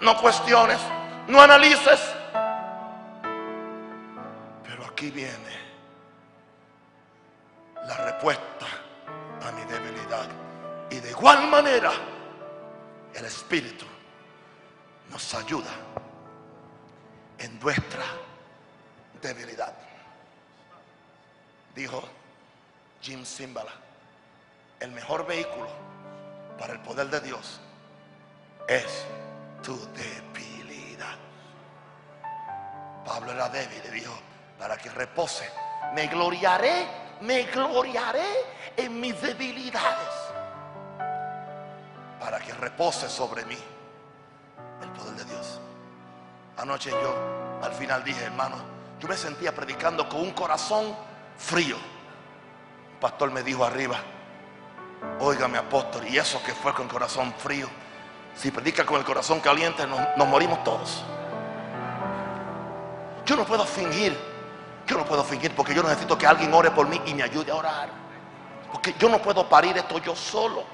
no cuestiones, no analices. Pero aquí viene la respuesta a mi debilidad. Y de igual manera, el Espíritu nos ayuda en nuestra debilidad. dijo Jim Simbala, el mejor vehículo para el poder de Dios es tu debilidad. Pablo era débil y dijo, para que repose, me gloriaré, me gloriaré en mis debilidades, para que repose sobre mí el poder de Dios. Anoche yo al final dije, hermano, yo me sentía predicando con un corazón frío. Un pastor me dijo arriba, óigame apóstol, y eso que fue con corazón frío. Si predica con el corazón caliente, nos, morimos todos. Yo no puedo fingir, yo no puedo fingir porque yo necesito que alguien ore por mí y me ayude a orar. Porque yo no puedo parir esto yo solo.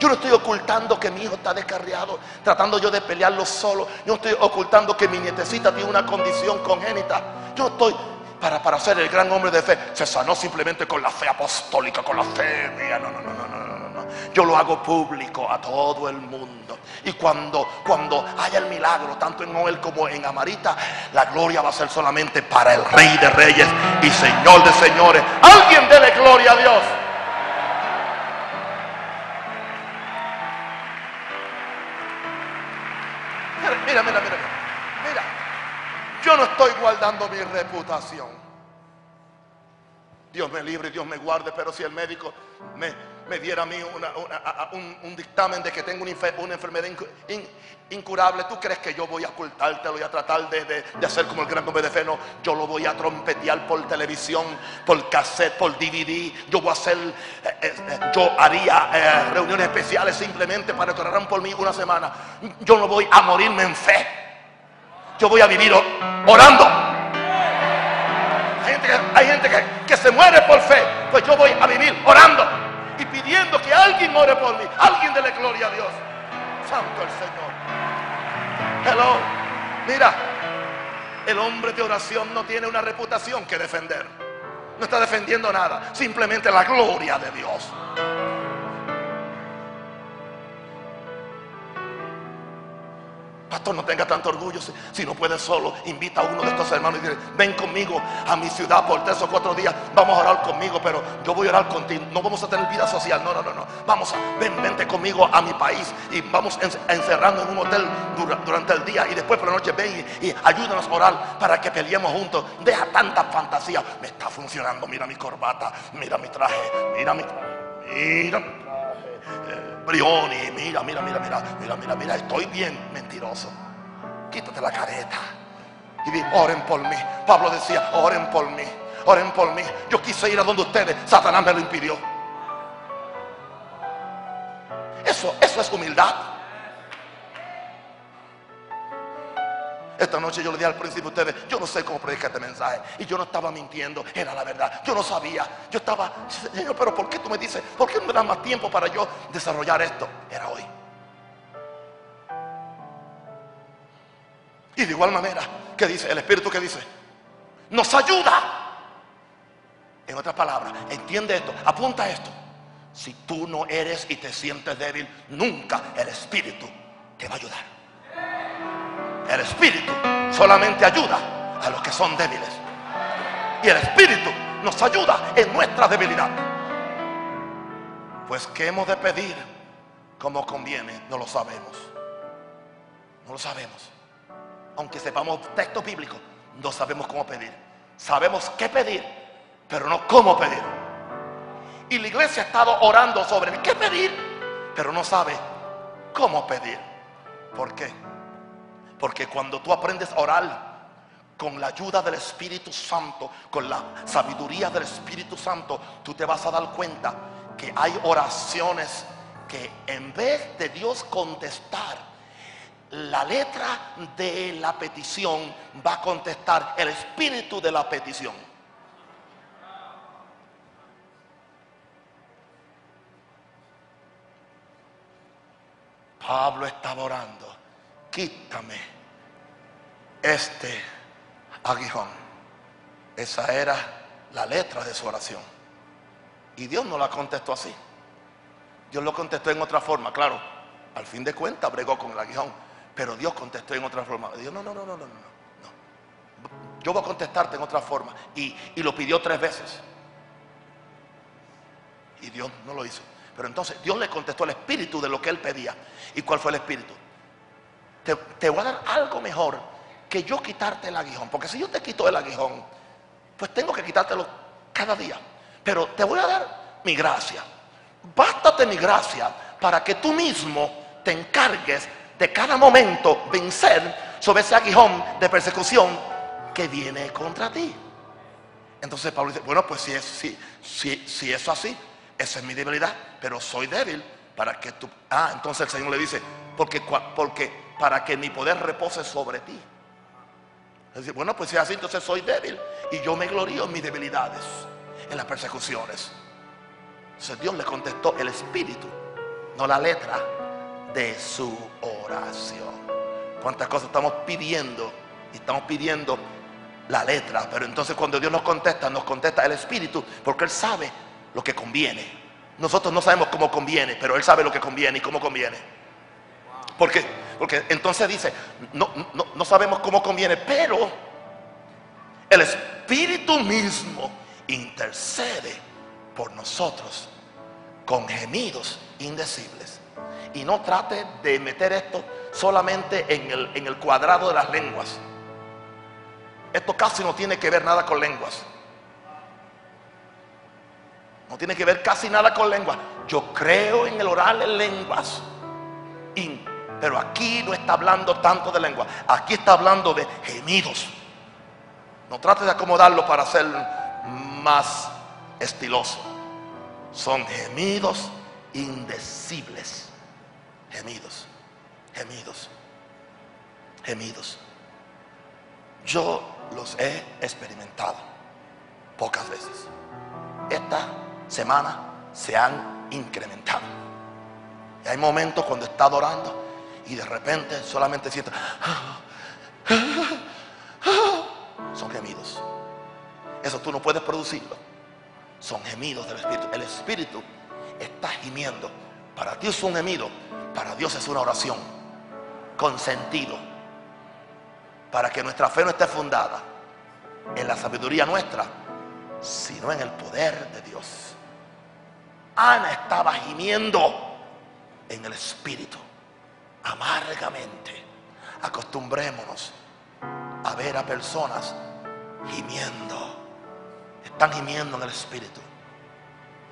Yo no estoy ocultando que mi hijo está descarriado, tratando yo de pelearlo solo. Yo no estoy ocultando que mi nietecita tiene una condición congénita. Yo estoy para, para ser el gran hombre de fe. Se sanó simplemente con la fe apostólica, con la fe mía. No, no, no, no, no, Yo lo hago público a todo el mundo. Y cuando, cuando haya el milagro, tanto en Noel como en Amarita, la gloria va a ser solamente para el Rey de Reyes y Señor de Señores. Alguien dele gloria a Dios. Mira, mira, mira, mira. Mira, yo no estoy guardando mi reputación. Dios me libre Dios me guarde, pero si el médico me, me diera a mí un, dictamen de que tengo una, enfermedad incu- in- incurable, ¿tú crees que yo voy a ocultártelo y a tratar de, hacer como el gran hombre de fe? No, yo lo voy a trompetear por televisión, por cassette, por DVD. Yo voy a hacer, eh, eh, eh, yo haría reuniones especiales simplemente para que oraran por mí una semana. Yo no voy a morirme en fe. Yo voy a vivir orando. Hay gente, que se muere por fe. Pues yo voy a vivir orando y pidiendo que alguien ore por mí. Alguien dele gloria a Dios. Santo el Señor. Hello. Mira, el hombre de oración no tiene una reputación que defender. No está defendiendo nada. Simplemente la gloria de Dios. Pastor, no tenga tanto orgullo. Si, no puede solo, invita a uno de estos hermanos y dice, ven conmigo a mi ciudad por tres o cuatro días. Vamos a orar conmigo, pero yo voy a orar contigo. No vamos a tener vida social. No, no, no, no. Vamos a, ven, vente conmigo a mi país y vamos a encerrarnos en un hotel dura- durante el día y después por la noche ven y, y ayúdanos a orar para que peleemos juntos. Deja tanta fantasía. Me está funcionando. Mira mi corbata, mira mi traje, mira mi traje, mira mi traje. Eh, Brioni, mira, mira, mira, mira, mira, mira, mira, estoy bien mentiroso. Quítate la careta y di, oren por mí. Pablo decía, oren por mí, oren por mí. Yo quise ir a donde ustedes, Satanás me lo impidió. Eso, eso es humildad. Esta noche yo le dije al principio a ustedes, yo no sé cómo predicar este mensaje. Y yo no estaba mintiendo, era la verdad. Yo no sabía. Yo estaba, Señor, pero ¿por qué tú me dices? ¿Por qué no me das más tiempo para yo desarrollar esto? Era hoy. Y de igual manera, ¿qué dice? El Espíritu que dice, nos ayuda. En otras palabras, entiende esto, apunta esto. Si tú no eres y te sientes débil, nunca el Espíritu te va a ayudar. El Espíritu solamente ayuda a los que son débiles. Y el Espíritu nos ayuda en nuestra debilidad. Pues ¿qué hemos de pedir como conviene? No lo sabemos. No lo sabemos. Aunque sepamos texto bíblico, no sabemos cómo pedir. Sabemos qué pedir, pero no cómo pedir. Y la iglesia ha estado orando sobre qué pedir, pero no sabe cómo pedir. ¿Por qué? Porque cuando tú aprendes a orar con la ayuda del Espíritu Santo, con la sabiduría del Espíritu Santo, tú te vas a dar cuenta que hay oraciones que en vez de Dios contestar la letra de la petición, va a contestar el espíritu de la petición. Pablo estaba orando, quítame este aguijón. Esa era la letra de su oración. Y Dios no la contestó así. Dios lo contestó en otra forma, claro. Al fin de cuentas bregó con el aguijón. Pero Dios contestó en otra forma. Dios, no, no, no, no, no, no. no. yo voy a contestarte en otra forma. Y, y lo pidió tres veces. Y Dios no lo hizo. Pero entonces Dios le contestó el espíritu de lo que él pedía. ¿Y cuál fue el espíritu? Te, te voy a dar algo mejor que yo quitarte el aguijón. Porque si yo te quito el aguijón, pues tengo que quitártelo cada día. Pero te voy a dar mi gracia. Bástate mi gracia para que tú mismo te encargues de cada momento vencer sobre ese aguijón de persecución que viene contra ti. Entonces Pablo dice, bueno, pues si es, si, si, si eso así, esa es mi debilidad, pero soy débil para que tú... Ah, entonces el Señor le dice, porque, porque para que mi poder repose sobre ti. Decir, bueno, pues si es así, entonces soy débil y yo me glorío en mis debilidades, en las persecuciones. Entonces Dios le contestó el espíritu, no la letra de su oración. ¿Cuántas cosas estamos pidiendo? Y estamos pidiendo la letra, pero entonces cuando Dios nos contesta, nos contesta el espíritu, porque Él sabe lo que conviene. Nosotros no sabemos cómo conviene, pero Él sabe lo que conviene y cómo conviene. Porque, porque entonces dice, no, no, no sabemos cómo conviene, pero el Espíritu mismo intercede por nosotros con gemidos indecibles. Y no trate de meter esto solamente en el, en el cuadrado de las lenguas. Esto casi no tiene que ver nada con lenguas. No tiene que ver casi nada con lenguas. Yo creo en el oral en lenguas. Pero aquí no está hablando tanto de lengua. Aquí está hablando de gemidos. No trate de acomodarlo para ser más estiloso. Son gemidos indecibles. Gemidos, gemidos, gemidos. Yo los he experimentado pocas veces. Esta semana se han incrementado. Y hay momentos cuando está adorando y de repente solamente siento. Son gemidos. Eso tú no puedes producirlo. Son gemidos del Espíritu. El Espíritu está gimiendo. Para ti es un gemido. Para Dios es una oración. Con sentido. Para que nuestra fe no esté fundada en la sabiduría nuestra, sino en el poder de Dios. Ana estaba gimiendo en el Espíritu. Amargamente. Acostumbrémonos a ver a personas gimiendo. Están gimiendo en el Espíritu.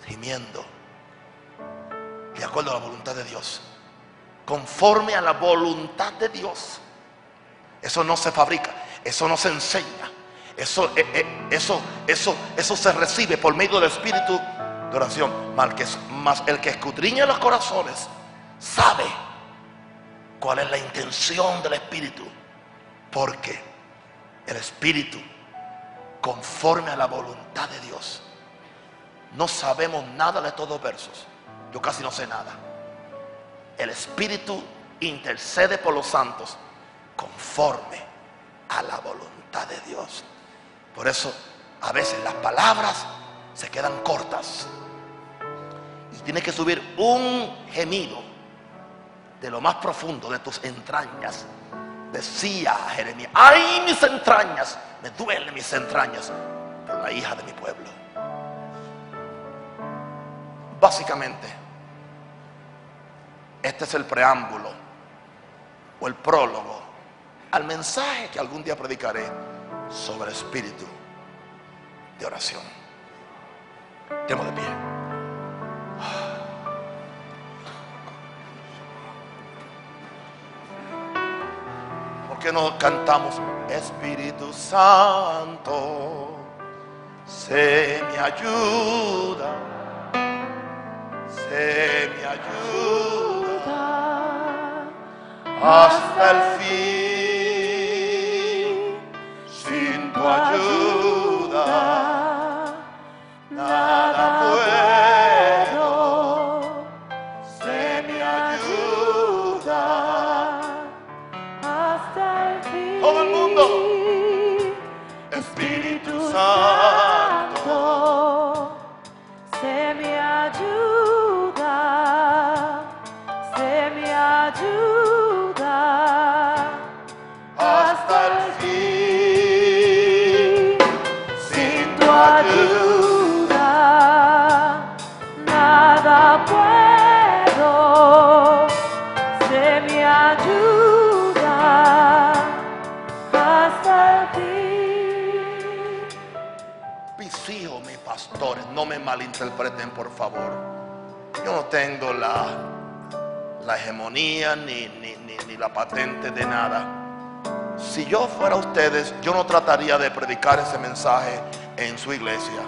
Gimiendo. De acuerdo a la voluntad de Dios. Conforme a la voluntad de Dios. Eso no se fabrica. Eso no se enseña. Eso, eh, eh, eso, eso, eso se recibe por medio del Espíritu de oración. Más el que escudriña los corazones sabe cuál es la intención del Espíritu. Porque el Espíritu, conforme a la voluntad de Dios, no sabemos nada de todos versos. Yo casi no sé nada. El Espíritu intercede por los santos conforme a la voluntad de Dios. Por eso a veces las palabras se quedan cortas. Y tienes que subir un gemido de lo más profundo de tus entrañas. Decía Jeremías, ay mis entrañas, me duelen mis entrañas por la hija de mi pueblo. Básicamente, este es el preámbulo o el prólogo al mensaje que algún día predicaré sobre espíritu de oración. Temo de pie. ¿Por qué no cantamos Espíritu Santo? Se me ayuda, se me ayuda hasta el fin. Sin tu ayuda, malinterpreten, por favor. Yo no tengo la, la hegemonía ni, ni, ni, ni la patente de nada. Si yo fuera ustedes, yo no trataría de predicar ese mensaje en su iglesia.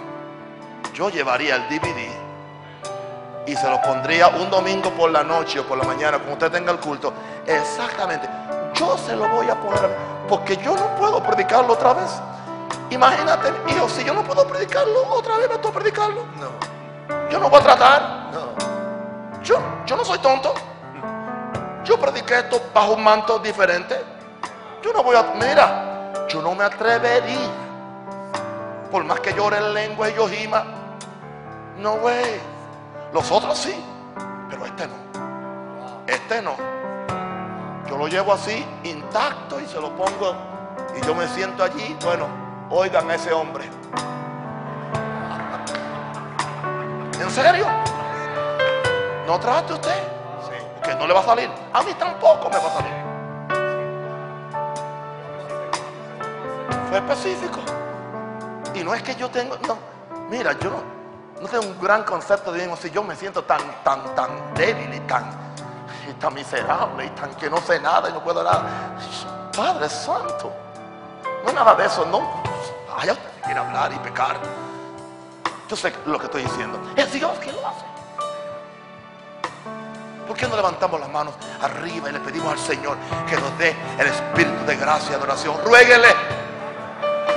Yo llevaría el DVD y se lo pondría un domingo por la noche o por la mañana, cuando usted tenga el culto. Exactamente. Yo se lo voy a poner porque yo no puedo predicarlo otra vez. Imagínate, hijo, si yo no puedo predicarlo, otra vez me puedo predicarlo. No, Yo no voy a tratar. no. Yo, yo no soy tonto. Yo prediqué esto bajo un manto diferente. Yo no voy a. Mira, yo no me atrevería. Por más que llore en lengua y yo gima. No, güey. Los otros sí. Pero este no. Este no. Yo lo llevo así, intacto, y se lo pongo. Y yo me siento allí. Bueno, oigan a ese hombre. ¿En serio? ¿No trate usted? Porque no le va a salir. A mí tampoco me va a salir. Fue específico. Y no es que yo tengo, no. Mira, yo no, no tengo un gran concepto de mí. Si yo me siento tan, tan, tan débil y tan, y tan miserable y tan que no sé nada y no puedo nada. Padre Santo. No es nada de eso, no. Vaya usted quiere hablar y pecar. Yo sé lo que estoy diciendo. Es Dios quien lo hace. ¿Por qué no levantamos las manos arriba y le pedimos al Señor que nos dé el espíritu de gracia y adoración? Ruéguele,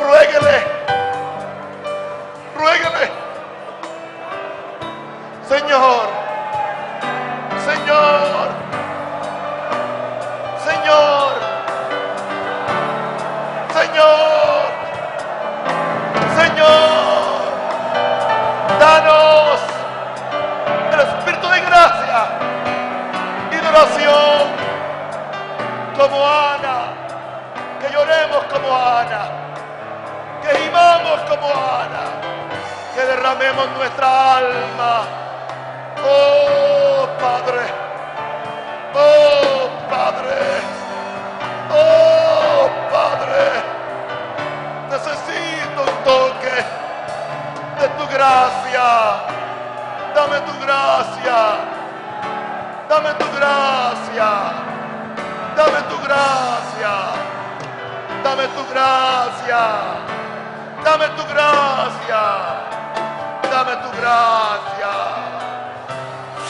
ruéguele, ruéguele. Señor, Señor, Señor, como Ana, que lloremos como Ana, que gimamos como Ana, que derramemos nuestra alma. Oh Padre, oh Padre, oh Padre, necesito un toque de tu gracia, dame tu gracia. Dame tu gracia. Dame tu gracia. Dame tu gracia. Dame tu gracia. Dame tu gracia.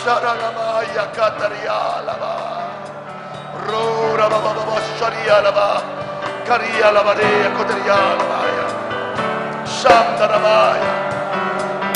Sharanamaya katarialaba. Rura baba baba sharialaba. Karialaba koterialaba. Shandaramaya.